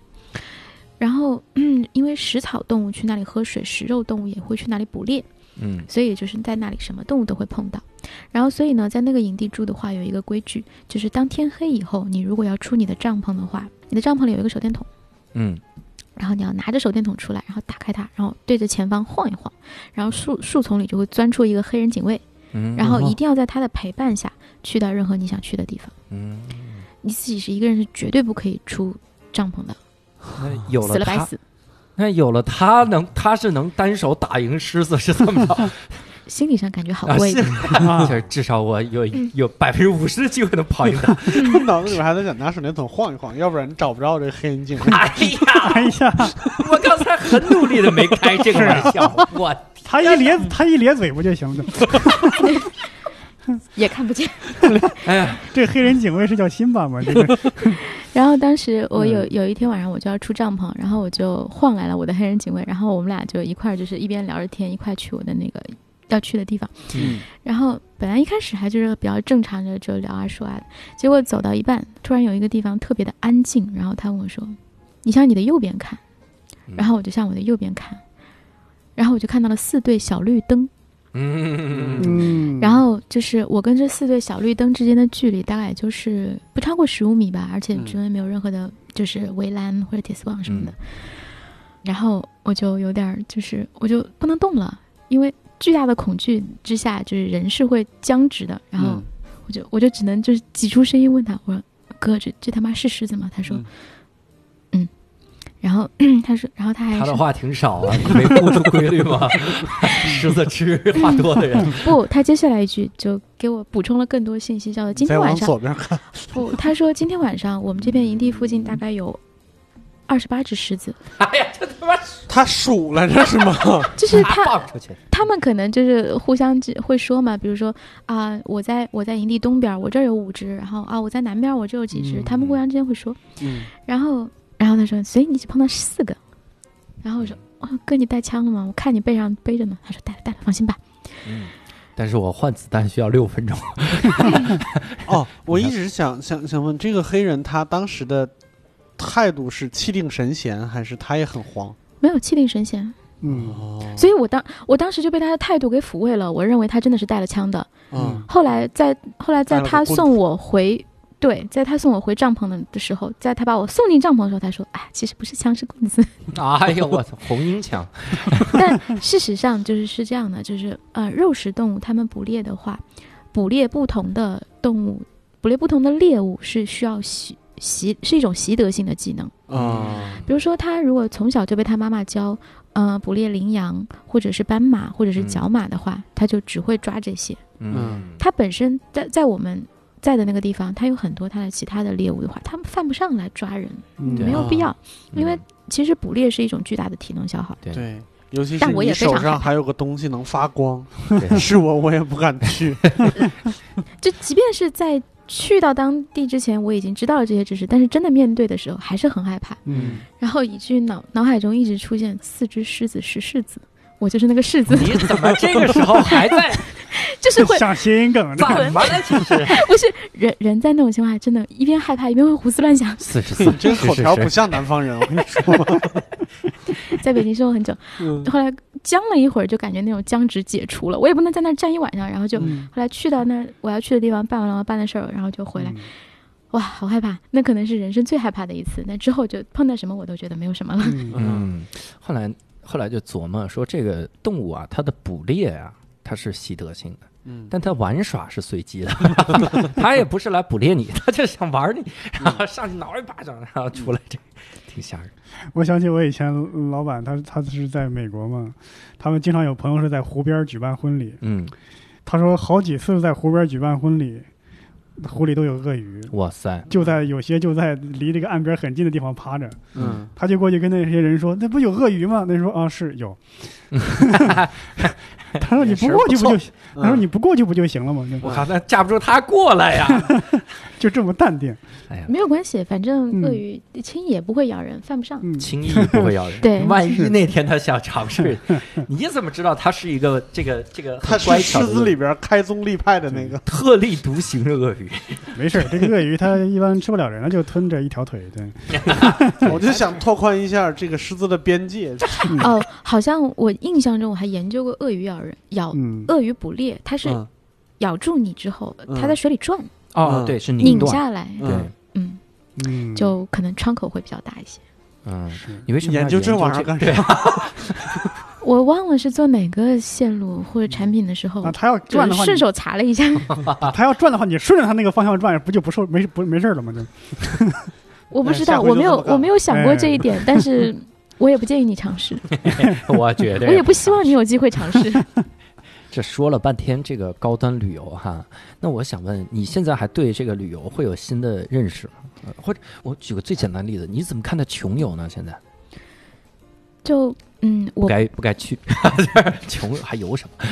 然后，嗯，因为食草动物去那里喝水，食肉动物也会去那里捕猎，嗯所以就是在那里什么动物都会碰到。然后所以呢，在那个营地住的话，有一个规矩，就是当天黑以后，你如果要出你的帐篷的话，你的帐篷里有一个手电筒。嗯然后你要拿着手电筒出来，然后打开它，然后对着前方晃一晃，然后树树丛里就会钻出一个黑人警卫，嗯，然后一定要在他的陪伴下去到任何你想去的地方。嗯，你自己是一个人是绝对不可以出帐篷的，有了，死了白死。那有了他能，他是能单手打赢狮子，是这么着？心理上感觉好啊，过一是点。啊就是至少我有有百分之五十的机会能跑赢他。脑子里边还在想拿手电筒晃一晃，要不然找不着这个黑人警卫。哎呀，哎呀，我刚才很努力的没开这个玩笑，我 他一咧他一咧嘴不就行了？也看不见。哎呀，这黑人警卫是叫辛巴吗？这个 然后当时我有嗯有一天晚上我就要出帐篷，然后我就晃来了我的黑人警卫，然后我们俩就一块儿就是一边聊着天，一块去我的那个要去的地方。嗯然后本来一开始还就是比较正常的就聊啊说啊，结果走到一半，突然有一个地方特别的安静，然后他问我说：“你向你的右边看。”嗯然后我就向我的右边看，然后我就看到了四对小绿灯，嗯嗯，然后就是我跟这四对小绿灯之间的距离大概也就是不超过十五米吧，而且嗯周围没有任何的，就是围栏或者铁丝网什么的。嗯然后我就有点儿就是我就不能动了，因为巨大的恐惧之下，就是人是会僵直的。然后嗯我就我就只能就是挤出声音问他，我说：“哥，这这他妈是狮子吗？”他说：“嗯嗯。”然后 他说，然后他还他的话挺少啊，你没悟出规律吗？狮子吃话多的人，不，他接下来一句就给我补充了更多信息，叫做今天晚上左边看，不，他说今天晚上我们这片营地附近大概有二十八只狮子，哎呀，这他妈他数了这是吗？就是他放出去，他们可能就是互相只会说嘛，比如说啊、我在我在营地东边，我这儿有五只，然后啊我在南边我这有几只，嗯他们互相之间会说，嗯，然后然后他说，所以你只碰到四个，然后我说。哦，哥，你带枪了吗？我看你背上背着呢。他说带了，带了，放心吧。嗯，但是我换子弹需要六分钟，哦，我一直想想想问，这个黑人他当时的态度是气定神闲，还是他也很慌？没有气定神闲，嗯，哦，所以我当我当时就被他的态度给抚慰了。我认为他真的是带了枪的。嗯后来在后来在他送我回，对，在他送我回帐篷的的时候，在他把我送进帐篷的时候，他说：“哎，其实不是枪，是棍子。哎呦我操，红缨枪，” 但事实上就是是这样的，就是呃，肉食动物它们捕猎的话，捕猎不同的动物，捕猎不同的猎物是需要习习是一种习得性的技能。啊，比如说，他如果从小就被他妈妈教，呃，捕猎羚羊或者是斑马或者是嗯角马的话，他就只会抓这些。嗯他本身在在我们在的那个地方，它有很多它的其他的猎物的话，他们犯不上来抓人，嗯没有必要。因为嗯其实捕猎是一种巨大的体能消耗。对对，尤其是但我也你手上还有个东西能发光，对是我我也不敢去。就即便是在去到当地之前，我已经知道了这些知识，但是真的面对的时候还是很害怕，嗯，然后以至于脑脑海中一直出现四只狮子是柿子，我就是那个柿子，你怎么这个时候还在？就是会像谐音梗怎这么了？这是 不是人人在那种情况下，真的一边害怕一边会胡思乱想。四十四，这个 口条是不像南方人，我跟你说。在北京生活很久，嗯后来僵了一会儿，就感觉那种僵直解除了。我也不能在那儿站一晚上，然后就、嗯后来去到那儿我要去的地方，办完了我要办的事儿，然后就回来。哇，好害怕！那可能是人生最害怕的一次。那之后就碰到什么我都觉得没有什么了。嗯嗯，后来后来就琢磨说，这个动物啊，它的捕猎啊，它是习得性的，嗯。但它玩耍是随机的，它也不是来捕猎你，它就想玩你，然后上去挠一巴掌，然后出来，这挺吓人。我想起我以前老板，他他是在美国嘛，他们经常有朋友是在湖边举办婚礼，嗯，他说好几次在湖边举办婚礼，湖里都有鳄鱼，哇塞，就在有些就在离这个岸边很近的地方趴着，嗯，他就过去跟那些人说：“那不有鳄鱼吗？”那人说：“啊，是有。” 他说：“你不过去不就行？”他说：“你不过去不就行了吗？”我靠，那架不住他过来呀！就这么淡定。哎呀，没有关系，反正嗯鳄鱼轻易也不会咬人，犯不上。嗯，轻易不会咬人。对万一那天他想尝试，你怎么知道他是一个这个这个他是巧狮子里边开宗立派的那个。特立独行的鳄鱼？没事，这个鳄鱼它一般吃不了人了，就吞着一条腿。对，我就想拓宽一下这个狮子的边界。哦，好像我印象中我还研究过鳄鱼咬人咬嗯，鳄鱼捕猎，它是嗯咬住你之后，嗯它在水里转，嗯，哦对，是拧断，下来，对，嗯，嗯，就可能窗口会比较大一些。嗯，是你为什么要研究这玩意儿干对啥？我忘了是做哪个线路或者产品的时候啊，，他要转的话，顺手查了一下。他要转的话，你顺着他那个方向转，不就不受没不没事儿了吗？就我不知道，我没有我没有想过这一点，但是我也不建议你尝试，我觉得我也不希望你有机会尝试。这说了半天这个高端旅游哈，那我想问，你现在还对这个旅游会有新的认识吗？呃或者我举个最简单的例子，你怎么看待穷游呢？现在就嗯，不我该不该去，穷游还游什么？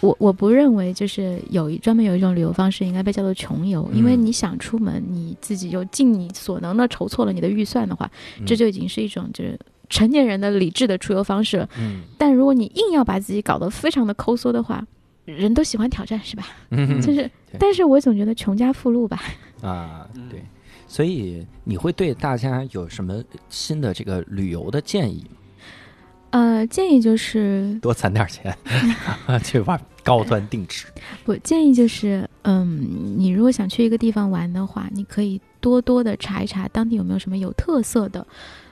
我我不认为就是有一专门有一种旅游方式应该被叫做穷游，因为嗯你想出门，你自己就尽你所能的筹措了你的预算的话，这就已经是一种就是成年人的理智的出游方式。嗯但如果你硬要把自己搞得非常的抠缩的话，人都喜欢挑战是吧？嗯就是，但是我总觉得穷家富路吧。啊嗯对，所以你会对大家有什么新的这个旅游的建议吗？呃，建议就是 多攒点钱 去玩高端定制。我建议就是，嗯，你如果想去一个地方玩的话，你可以多多的查一查当地有没有什么有特色的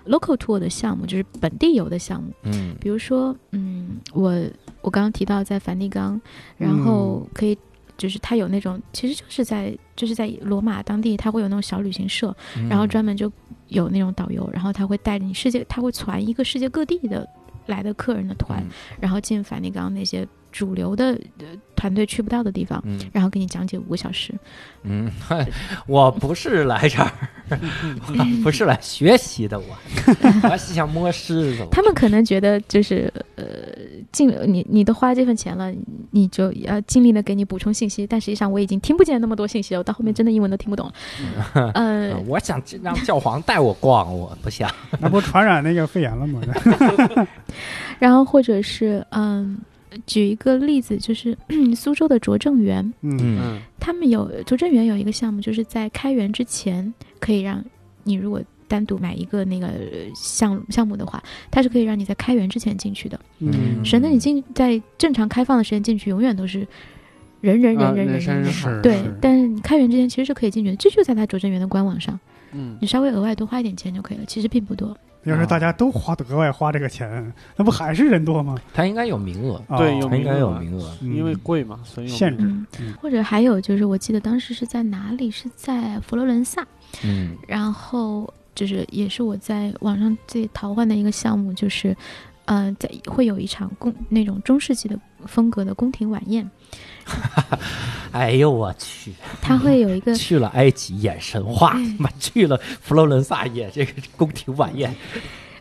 local tour 的项目，就是本地游的项目。嗯比如说，嗯，我我刚刚提到在梵蒂冈，然后可以。就是它有那种，其实就是在就是在罗马当地，它会有那种小旅行社，嗯然后专门就有那种导游，然后他会带着你世界，他会传一个世界各地的来的客人的团，嗯然后进梵蒂冈那些主流的呃团队去不到的地方，嗯然后给你讲解五个小时。嗯，我不是来这儿，我不是来学习的，我 我是想摸狮子。他们可能觉得就是呃，尽你你都花这份钱了，你就要尽力的给你补充信息，但实际上我已经听不见那么多信息了，我到后面真的英文都听不懂了。呃嗯，我想让教皇带我逛，我不想。那不传染那个肺炎了吗？然后或者是嗯。举一个例子，就是 苏州的拙政园，嗯嗯嗯他们有拙政园有一个项目，就是在开园之前，可以让你如果单独买一个那个呃项项目的话，它是可以让你在开园之前进去的。嗯省得你进在正常开放的时间进去，永远都是人人人啊人人人人人人。是对，但是你开园之前其实是可以进去的，这就在他拙政园的官网上，嗯你稍微额外多花一点钱就可以了，其实并不多。要是大家都花额外花这个钱，那不还是人多吗？他应该有名额，哦对有他应该有名名额。嗯因为贵嘛，所以有限制或者还有就是，我记得当时是在哪里？是在佛罗伦萨，嗯然后就是也是我在网上最淘换的一个项目，就是。呃，在会有一场公那种中世纪的风格的宫廷晚宴，哎呦我去，他会有一个 去了埃及演神话，嗯。妈去了佛罗伦萨演这个宫廷晚宴，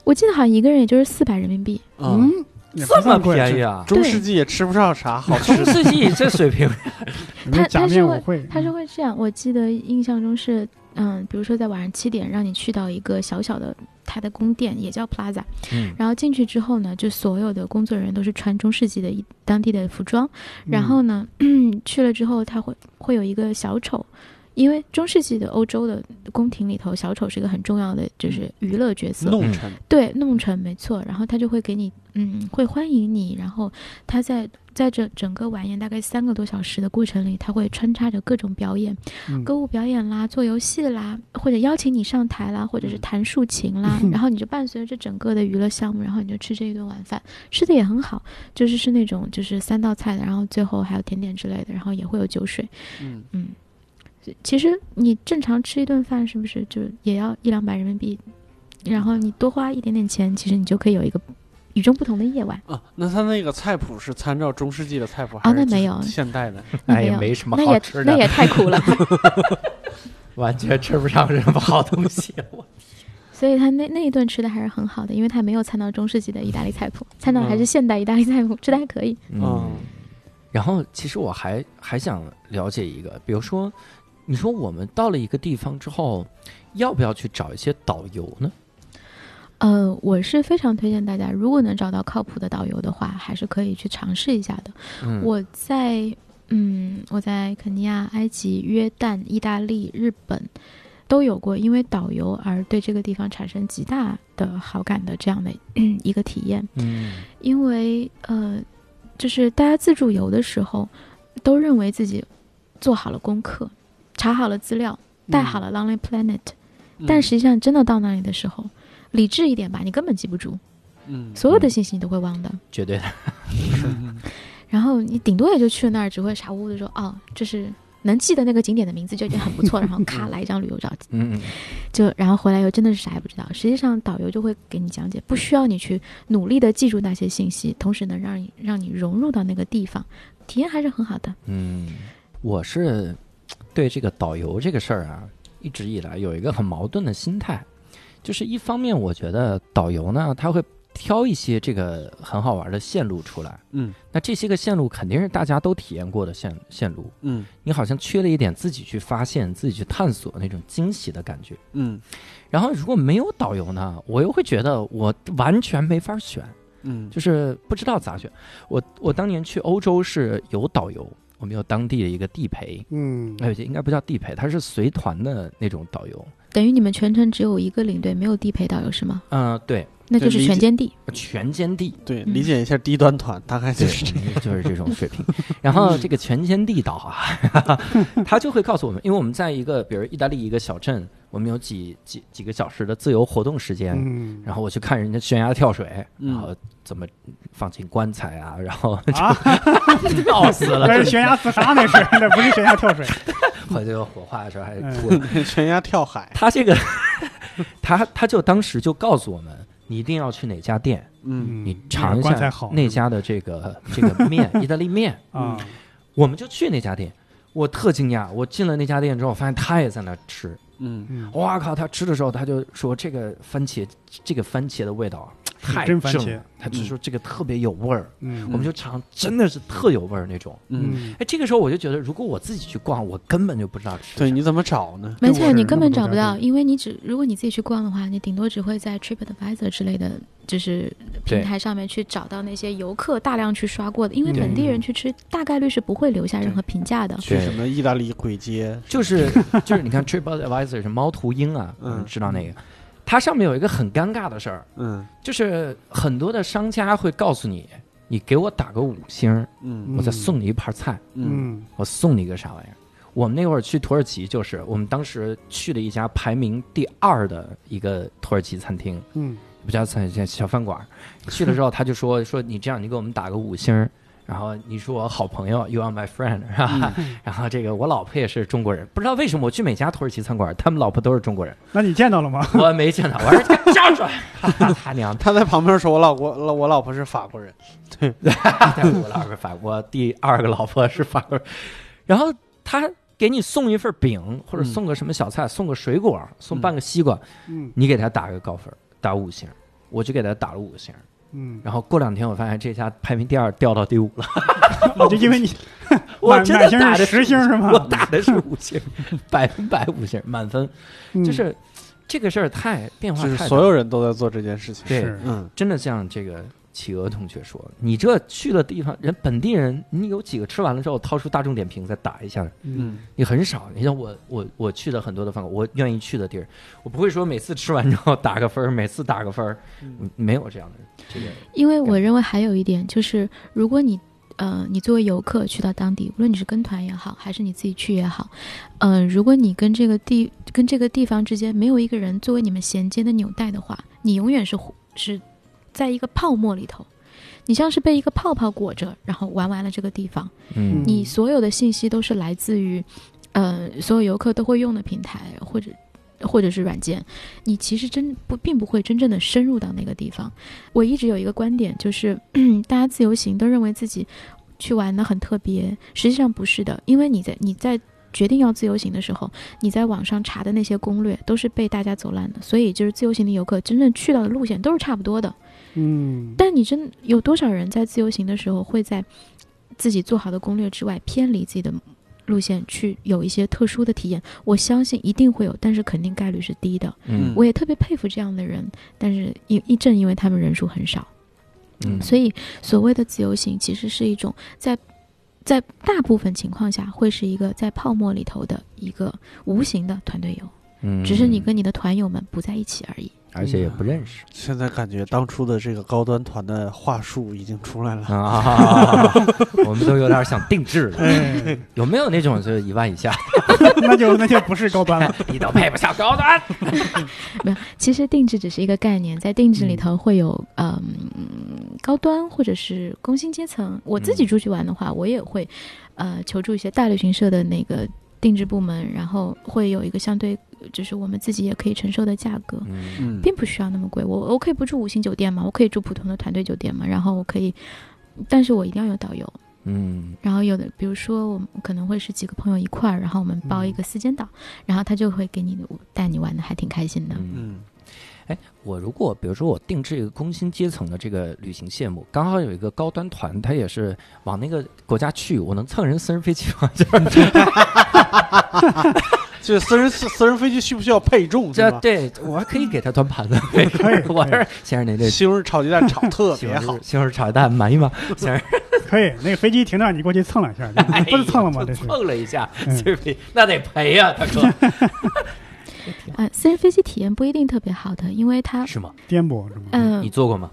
我记得好像一个人也就是四百人民币，嗯，嗯，这么便宜啊！中世纪也吃不上啥好吃。中，世纪这水平，他他是会，他是会这样，我记得印象中是，嗯，比如说在晚上七点让你去到一个小小的它的宫殿，也叫 Plaza，嗯然后进去之后呢，就所有的工作人员都是穿中世纪的一当地的服装，嗯然后呢，去了之后他会会有一个小丑。因为中世纪的欧洲的宫廷里头，小丑是一个很重要的，就是娱乐角色。弄臣对，弄臣没错。然后他就会给你，嗯，会欢迎你。然后他在在这整个晚宴大概三个多小时的过程里，他会穿插着各种表演，嗯歌舞表演啦，做游戏啦，或者邀请你上台啦，或者是嗯弹竖琴啦。然后你就伴随着这整个的娱乐项目，然后你就吃这一顿晚饭，吃的也很好，就是是那种就是三道菜的，然后最后还有甜点之类的，然后也会有酒水。嗯嗯，其实你正常吃一顿饭是不是就也要一两百人民币？然后你多花一点点钱，其实你就可以有一个与众不同的夜晚。啊，那他那个菜谱是参照中世纪的菜谱，还是那没有现代的？那也没什么那也好吃的，那也太苦了 完全吃不上什么好东西。我所以他那那一顿吃的还是很好的，因为他没有参照中世纪的意大利菜谱，参照的还是嗯现代意大利菜谱，吃的还可以。嗯然后，其实我还还想了解一个，比如说，你说我们到了一个地方之后，要不要去找一些导游呢？呃，我是非常推荐大家，如果能找到靠谱的导游的话，还是可以去尝试一下的。嗯，我在嗯，我在肯尼亚、埃及、约旦、意大利、日本都有过因为导游而对这个地方产生极大的好感的这样的、嗯 一个体验。嗯因为呃，就是大家自助游的时候，都认为自己做好了功课，查好了资料，带好了 Lonely Planet，、嗯。但实际上真的到那里的时候，理智一点吧，你根本记不住，嗯，所有的信息你都会忘的。绝对的，然后你顶多也就去了那儿，只会傻乎乎的说，哦，这是能记得那个景点的名字就已经很不错了，然后咔来一张旅游照，嗯嗯就然后回来以后真的是啥也不知道。实际上导游就会给你讲解，不需要你去努力的记住那些信息，同时能让你让你融入到那个地方，体验还是很好的。嗯，我是对这个导游这个事儿啊，一直以来有一个很矛盾的心态，就是一方面我觉得导游呢，他会挑一些这个很好玩的线路出来，嗯。那这些个线路肯定是大家都体验过的线线路，嗯。你好像缺了一点自己去发现、自己去探索那种惊喜的感觉。嗯。然后如果没有导游呢，我又会觉得我完全没法选，嗯，就是不知道咋选。我我当年去欧洲是有导游，我们有当地的一个地陪，嗯哎，应该不叫地陪，他是随团的那种导游。等于你们全程只有一个领队，没有地陪导游是吗？嗯、对，那就是全歼地。全歼地，对，嗯理解一下低端团，大概就是这。，就是这种水平。然后这个全歼地导啊，他就会告诉我们，因为我们在一个比如意大利一个小镇，我们有几几几个小时的自由活动时间，嗯，然后我去看人家悬崖跳水，嗯然后怎么放进棺材啊，然后 啊，闹死了，那是悬崖自杀，那是那不是悬崖跳水。回最后火化的时候还了。悬崖跳海，他这个，他他就当时就告诉我们，你一定要去哪家店，嗯你尝一下那家的这个 这个面，意大利面。啊，我们就去那家店，我特惊讶，我进了那家店之后，发现他也在那吃。嗯嗯，哇靠！他吃的时候，他就说这个番茄，这个番茄的味道啊太真番茄正了，他就说这个特别有味儿。嗯我们就尝，真的是特有味儿那种。嗯，嗯，哎，这个时候我就觉得，如果我自己去逛，我根本就不知道吃。对，你怎么找呢？没错，你根本找不到，因为你只如果你自己去逛的话，你顶多只会在 TripAdvisor 之类的，就是平台上面去找到那些游客大量去刷过的，因为本地人去吃大概率是不会留下任何评价的。去什么意大利鬼街？就是就是，你看 TripAdvisor 是猫头鹰啊，嗯嗯，知道那个，它上面有一个很尴尬的事儿，嗯。就是很多的商家会告诉你，你给我打个五星儿，嗯。我再送你一盘菜，嗯。嗯。我送你一个啥玩意儿。我们那会儿去土耳其，就是我们当时去了一家排名第二的一个土耳其餐厅，嗯。不叫餐厅，小饭馆儿。去了之后，他就说说你这样，你给我们打个五星儿，然后你是我好朋友，You are my friend，是吧？然后这个我老婆也是中国人，不知道为什么我去每家土耳其餐馆，他们老婆都是中国人，那你见到了吗？我没见到，我说这站出来，哈哈他娘！他在旁边说：“我老婆，我老婆是法国人。对 我老婆法国，第二个老婆是法国人，然后他给你送一份饼，或者嗯送个什么小菜，送个水果，送半个西瓜，嗯你给他打个高分，打五星，我就给他打了五星。嗯，然后过两天我发现这家排名第二掉到第五了，我就因为你 我真满满星的打的是十星是吗？我打的是五星，百分百五星满分，嗯。就是这个事儿太变”化太大。就是所有人都在做这件事情。对是。嗯。真的像这个企鹅同学说，你这去的地方，人本地人，你有几个吃完了之后掏出大众点评再打一下，嗯你很少。你像我，我我去的很多的饭馆，我愿意去的地儿，我不会说每次吃完之后打个分儿，每次打个分儿，嗯没有这样的这个。因为我认为还有一点就是，如果你呃，你作为游客去到当地，无论你是跟团也好，还是你自己去也好，嗯、如果你跟这个地跟这个地方之间没有一个人作为你们衔接的纽带的话，你永远是是在一个泡沫里头，你像是被一个泡泡裹着，然后玩完了这个地方。嗯你所有的信息都是来自于，呃，所有游客都会用的平台或者或者是软件，你其实真不并不会真正的深入到那个地方。我一直有一个观点，就是 大家自由行都认为自己去玩的很特别，实际上不是的，因为你在你在。决定要自由行的时候，你在网上查的那些攻略都是被大家走烂的，所以就是自由行的游客真正去到的路线都是差不多的。嗯，但你真有多少人在自由行的时候会在自己做好的攻略之外偏离自己的路线去有一些特殊的体验？我相信一定会有，但是肯定概率是低的。嗯我也特别佩服这样的人，但是因一正因为他们人数很少，嗯，所以所谓的自由行其实是一种在在大部分情况下会是一个在泡沫里头的一个无形的团队游，嗯只是你跟你的团友们不在一起而已。而且也不认识现在感觉当初的这个高端团的话术已经出来了。啊，我们都有点想定制了。哎，有没有那种就是一万以下，那就那就不是高端了。你都配不上高端？没有，其实定制只是一个概念，在定制里头会有嗯高端或者是工薪阶层。我自己出去玩的话，我也会呃求助一些大旅行社的那个定制部门，然后会有一个相对就是我们自己也可以承受的价格。嗯嗯，并不需要那么贵。我我可以不住五星酒店嘛，我可以住普通的团队酒店嘛，然后我可以，但是我一定要有导游。嗯然后有的，比如说我们可能会是几个朋友一块儿，然后我们包一个四间岛，然后他就会给你带你玩的还挺开心的。嗯。嗯哎，我如果比如说我定制一个工薪阶层的这个旅行线目，刚好有一个高端团，他也是往那个国家去，我能蹭人私人飞机吗？就 是这私人私人飞机需不需要配重？是吧？这对我还可以给他端盘子，可以，我是先生您这西红柿炒鸡蛋炒特别好。西红柿炒鸡蛋满意吗？先生可以。那个飞机停那儿，你过去蹭两下，哎不是蹭了吗？这是。蹭了一下？那得赔呀，他说，呃，私人飞机体验不一定特别好的，因为它，是吗？颠簸是吗？嗯、你坐过吗？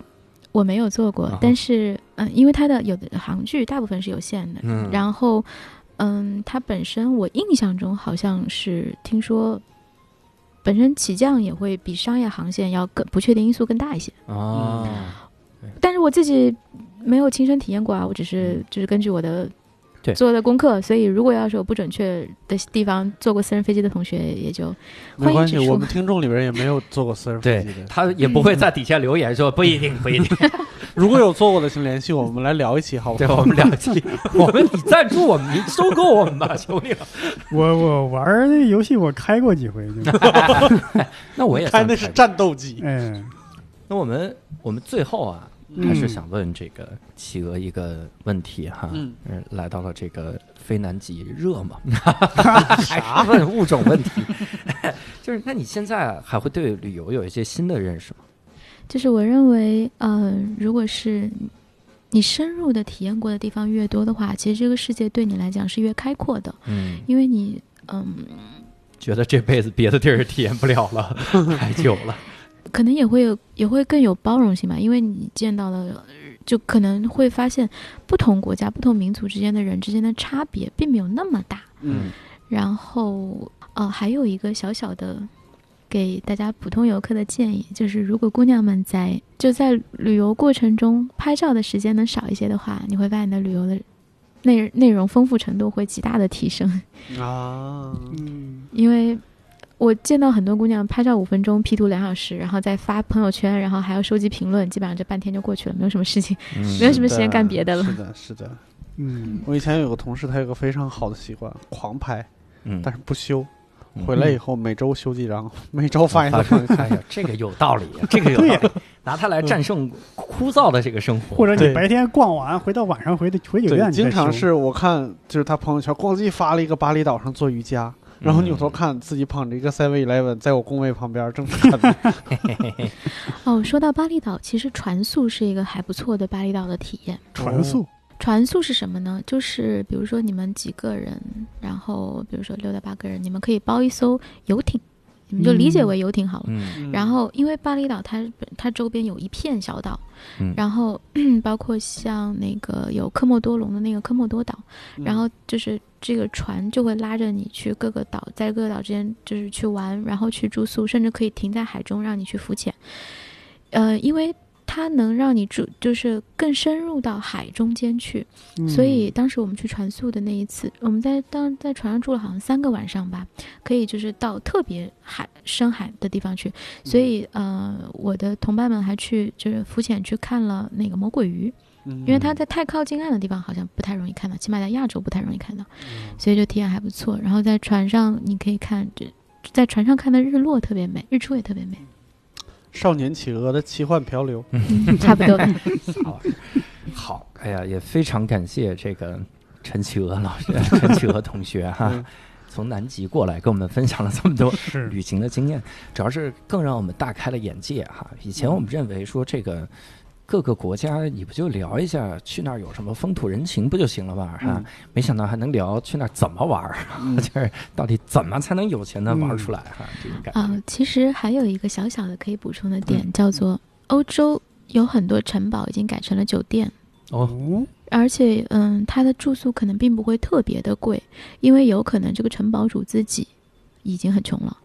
我没有坐过，但是，嗯、因为它的有的航距大部分是有限的，嗯然后，嗯，它本身我印象中好像是听说，本身起降也会比商业航线要更不确定因素更大一些，哦，但是我自己没有亲身体验过啊，我只是就是根据我的嗯对做的功课，所以如果要是有不准确的地方，坐过私人飞机的同学也就没关系，我们听众里边也没有坐过私人飞机的。他也不会在底下留言说不一定，不一定。如果有坐过的，请联系我们，来聊一期，好不对，好？我们聊一期，我们你赞助我们，你收购我们吧，求你了。我我玩儿那游戏我开过几回，那我也开那是战斗机。嗯，那我们我们最后啊，嗯还是想问这个企鹅一个问题哈，嗯呃，来到了这个非南极热吗？还是问物种问题？就是那你现在还会对旅游有一些新的认识吗？就是我认为，呃，如果是你深入的体验过的地方越多的话，其实这个世界对你来讲是越开阔的，嗯，因为你，嗯，觉得这辈子别的地儿体验不了了，太久了。可能也会有也会更有包容性吧，因为你见到了，呃就可能会发现不同国家、不同民族之间的人之间的差别并没有那么大。嗯然后，呃，还有一个小小的给大家普通游客的建议，就是如果姑娘们在就在旅游过程中拍照的时间能少一些的话，你会发现你的旅游的内内容丰富程度会极大的提升。啊，嗯，因为我见到很多姑娘拍照五分钟，P 图两小时，然后再发朋友圈，然后还要收集评论，基本上这半天就过去了，没有什么事情，嗯没有什么时间干别的了。是的，是的。嗯，我以前有个同事，他有个非常好的习惯，狂拍，嗯。但是不修。嗯。回来以后每周修几张，每周发一发次出哎呀，这个有道理，这个有道理，拿它来战胜枯燥的这个生活，或者你白天逛完，回到晚上回的回酒对，店，经常是是我看，就是他朋友圈咣叽发了一个巴厘岛上做瑜伽，然后扭头看自己捧着一个 Seven Eleven 在我工位旁边正啃，哦，说到巴厘岛，其实船宿是一个还不错的巴厘岛的体验。船宿，船宿是什么呢？就是比如说你们几个人，然后比如说六到八个人，你们可以包一艘游艇，你们就理解为游艇好了。嗯然后，因为巴厘岛它它周边有一片小岛，嗯然后包括像那个有科莫多龙的那个科莫多岛，嗯然后就是这个船就会拉着你去各个岛，在各个岛之间就是去玩，然后去住宿，甚至可以停在海中让你去浮潜。呃，因为它能让你住，就是更深入到海中间去，嗯。所以当时我们去船宿的那一次，我们在当在船上住了好像三个晚上吧，可以就是到特别海深海的地方去，所以呃，我的同伴们还去就是浮潜去看了那个魔鬼鱼，嗯。因为它在太靠近岸的地方好像不太容易看到，起码在亚洲不太容易看到，嗯。所以就体验还不错。然后在船上你可以看这。在船上看的日落特别美，日出也特别美，少年企鹅的奇幻漂流，嗯，差不多吧。好，好，哎呀，也非常感谢这个陈企鹅老师、陈企鹅同学哈，嗯从南极过来跟我们分享了这么多旅行的经验，主要是更让我们大开了眼界哈。以前我们认为说这个各个国家，你不就聊一下去那儿有什么风土人情不就行了吗？哈、嗯没想到还能聊去那儿怎么玩儿，嗯 就是到底怎么才能有钱的玩出来哈、这个感觉。啊、其实还有一个小小的可以补充的点，叫做欧洲有很多城堡已经改成了酒店。哦，哦，而且，嗯，他的住宿可能并不会特别的贵，因为有可能这个城堡主自己已经很穷了。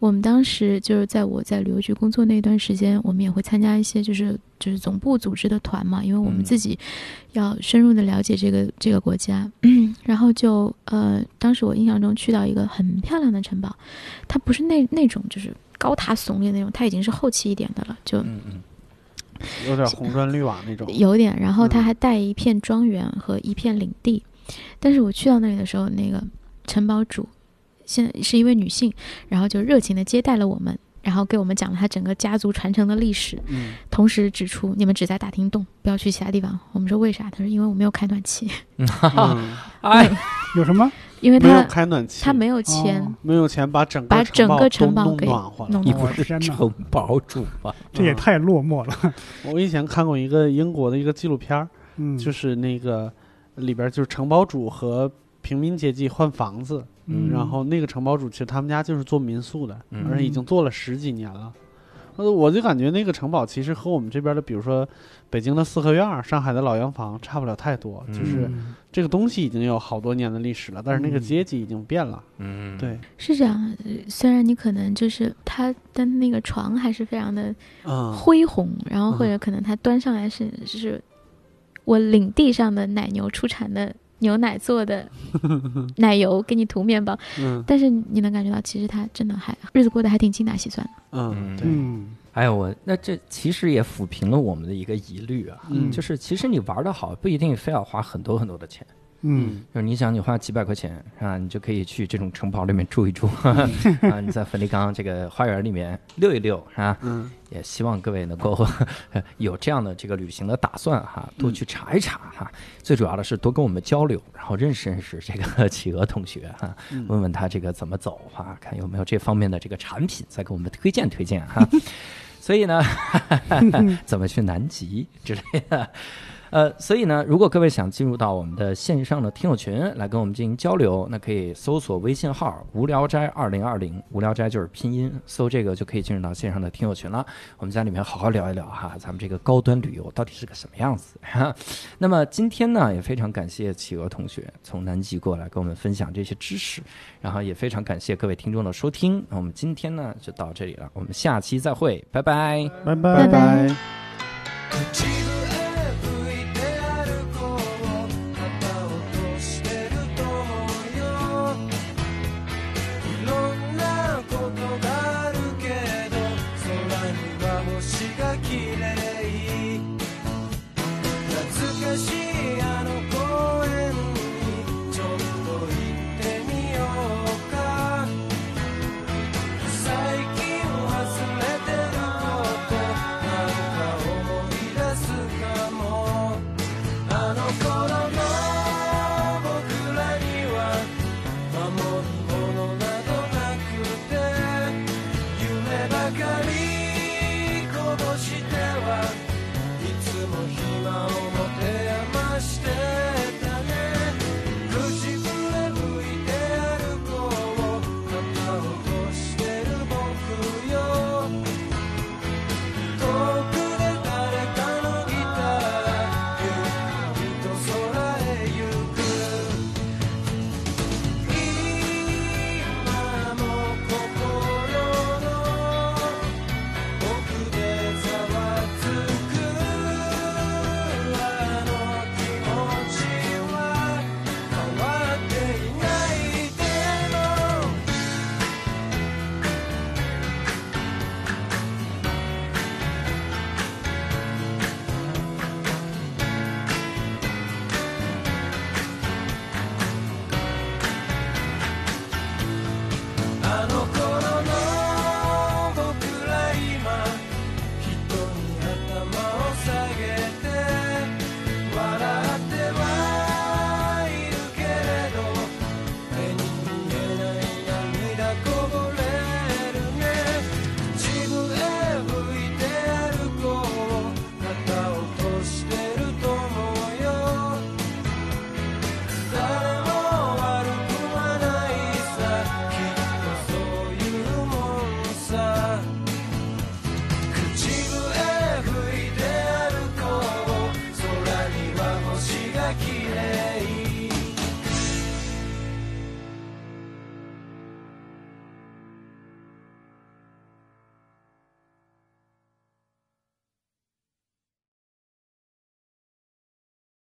我们当时就是在我在旅游局工作那段时间，我们也会参加一些就是就是总部组织的团嘛，因为我们嗯自己要深入的了解这个这个国家，然后就呃，当时我印象中去到一个很漂亮的城堡，它不是那那种就是高塔耸立那种，它已经是后期一点的了，就嗯嗯，有点红砖绿瓦那种。有点，然后它嗯还带一片庄园和一片领地。但是我去到那里的时候，那个城堡主现在是一位女性，然后就热情的接待了我们，然后给我们讲了她整个家族传承的历史，嗯，同时指出你们只在大厅动，不要去其他地方。我们说为啥？她说因为我没有开暖气，嗯哎，有什么？因为没有他开暖气，他没有钱哦没有钱把整个把整个城堡给暖和了。你不是城堡主吗？这也太落寞了。我以前看过一个英国的一个纪录片儿，嗯，就是那个里边就是城堡主和平民阶级换房子，嗯然后那个城堡主其实他们家就是做民宿的，嗯。而且已经做了十几年了。呃，我就感觉那个城堡其实和我们这边的，比如说北京的四合院、上海的老洋房差不了太多，就是嗯。这个东西已经有好多年的历史了，但是那个嗯。阶级已经变了。嗯，对，是这样虽然你可能就是他的那个床还是非常的嗯，恢宏，然后或嗯。者可能它端上来是是我领地上的奶牛出产的牛奶做的 奶油给你涂面包，嗯。但是你能感觉到其实他真的还日子过得还挺精打细算的。嗯，对，嗯。哎呦我那这其实也抚平了我们的一个疑虑啊，嗯。就是其实你玩的好不一定非要花很多很多的钱，嗯就是你想你花几百块钱啊，你就可以去这种城堡里面住一住 啊，你在梵蒂冈这个花园里面溜一溜是吧？嗯也希望各位能够有这样的这个旅行的打算哈，多去查一查哈。最主要的是多跟我们交流，然后认识认识这个企鹅同学哈，嗯问问他这个怎么走哈，看有没有这方面的这个产品，再给我们推荐推荐哈。所以呢，怎么去南极之类的。呃，所以呢，如果各位想进入到我们的线上的听友群来跟我们进行交流，那可以搜索微信号“无聊斋二零二零”，无聊斋就是拼音，搜这个就可以进入到线上的听友群了。我们在里面好好聊一聊哈，咱们这个高端旅游到底是个什么样子。哈。那么今天呢，也非常感谢企鹅同学从南极过来跟我们分享这些知识，然后也非常感谢各位听众的收听。那我们今天呢就到这里了，我们下期再会，拜拜。拜拜拜拜。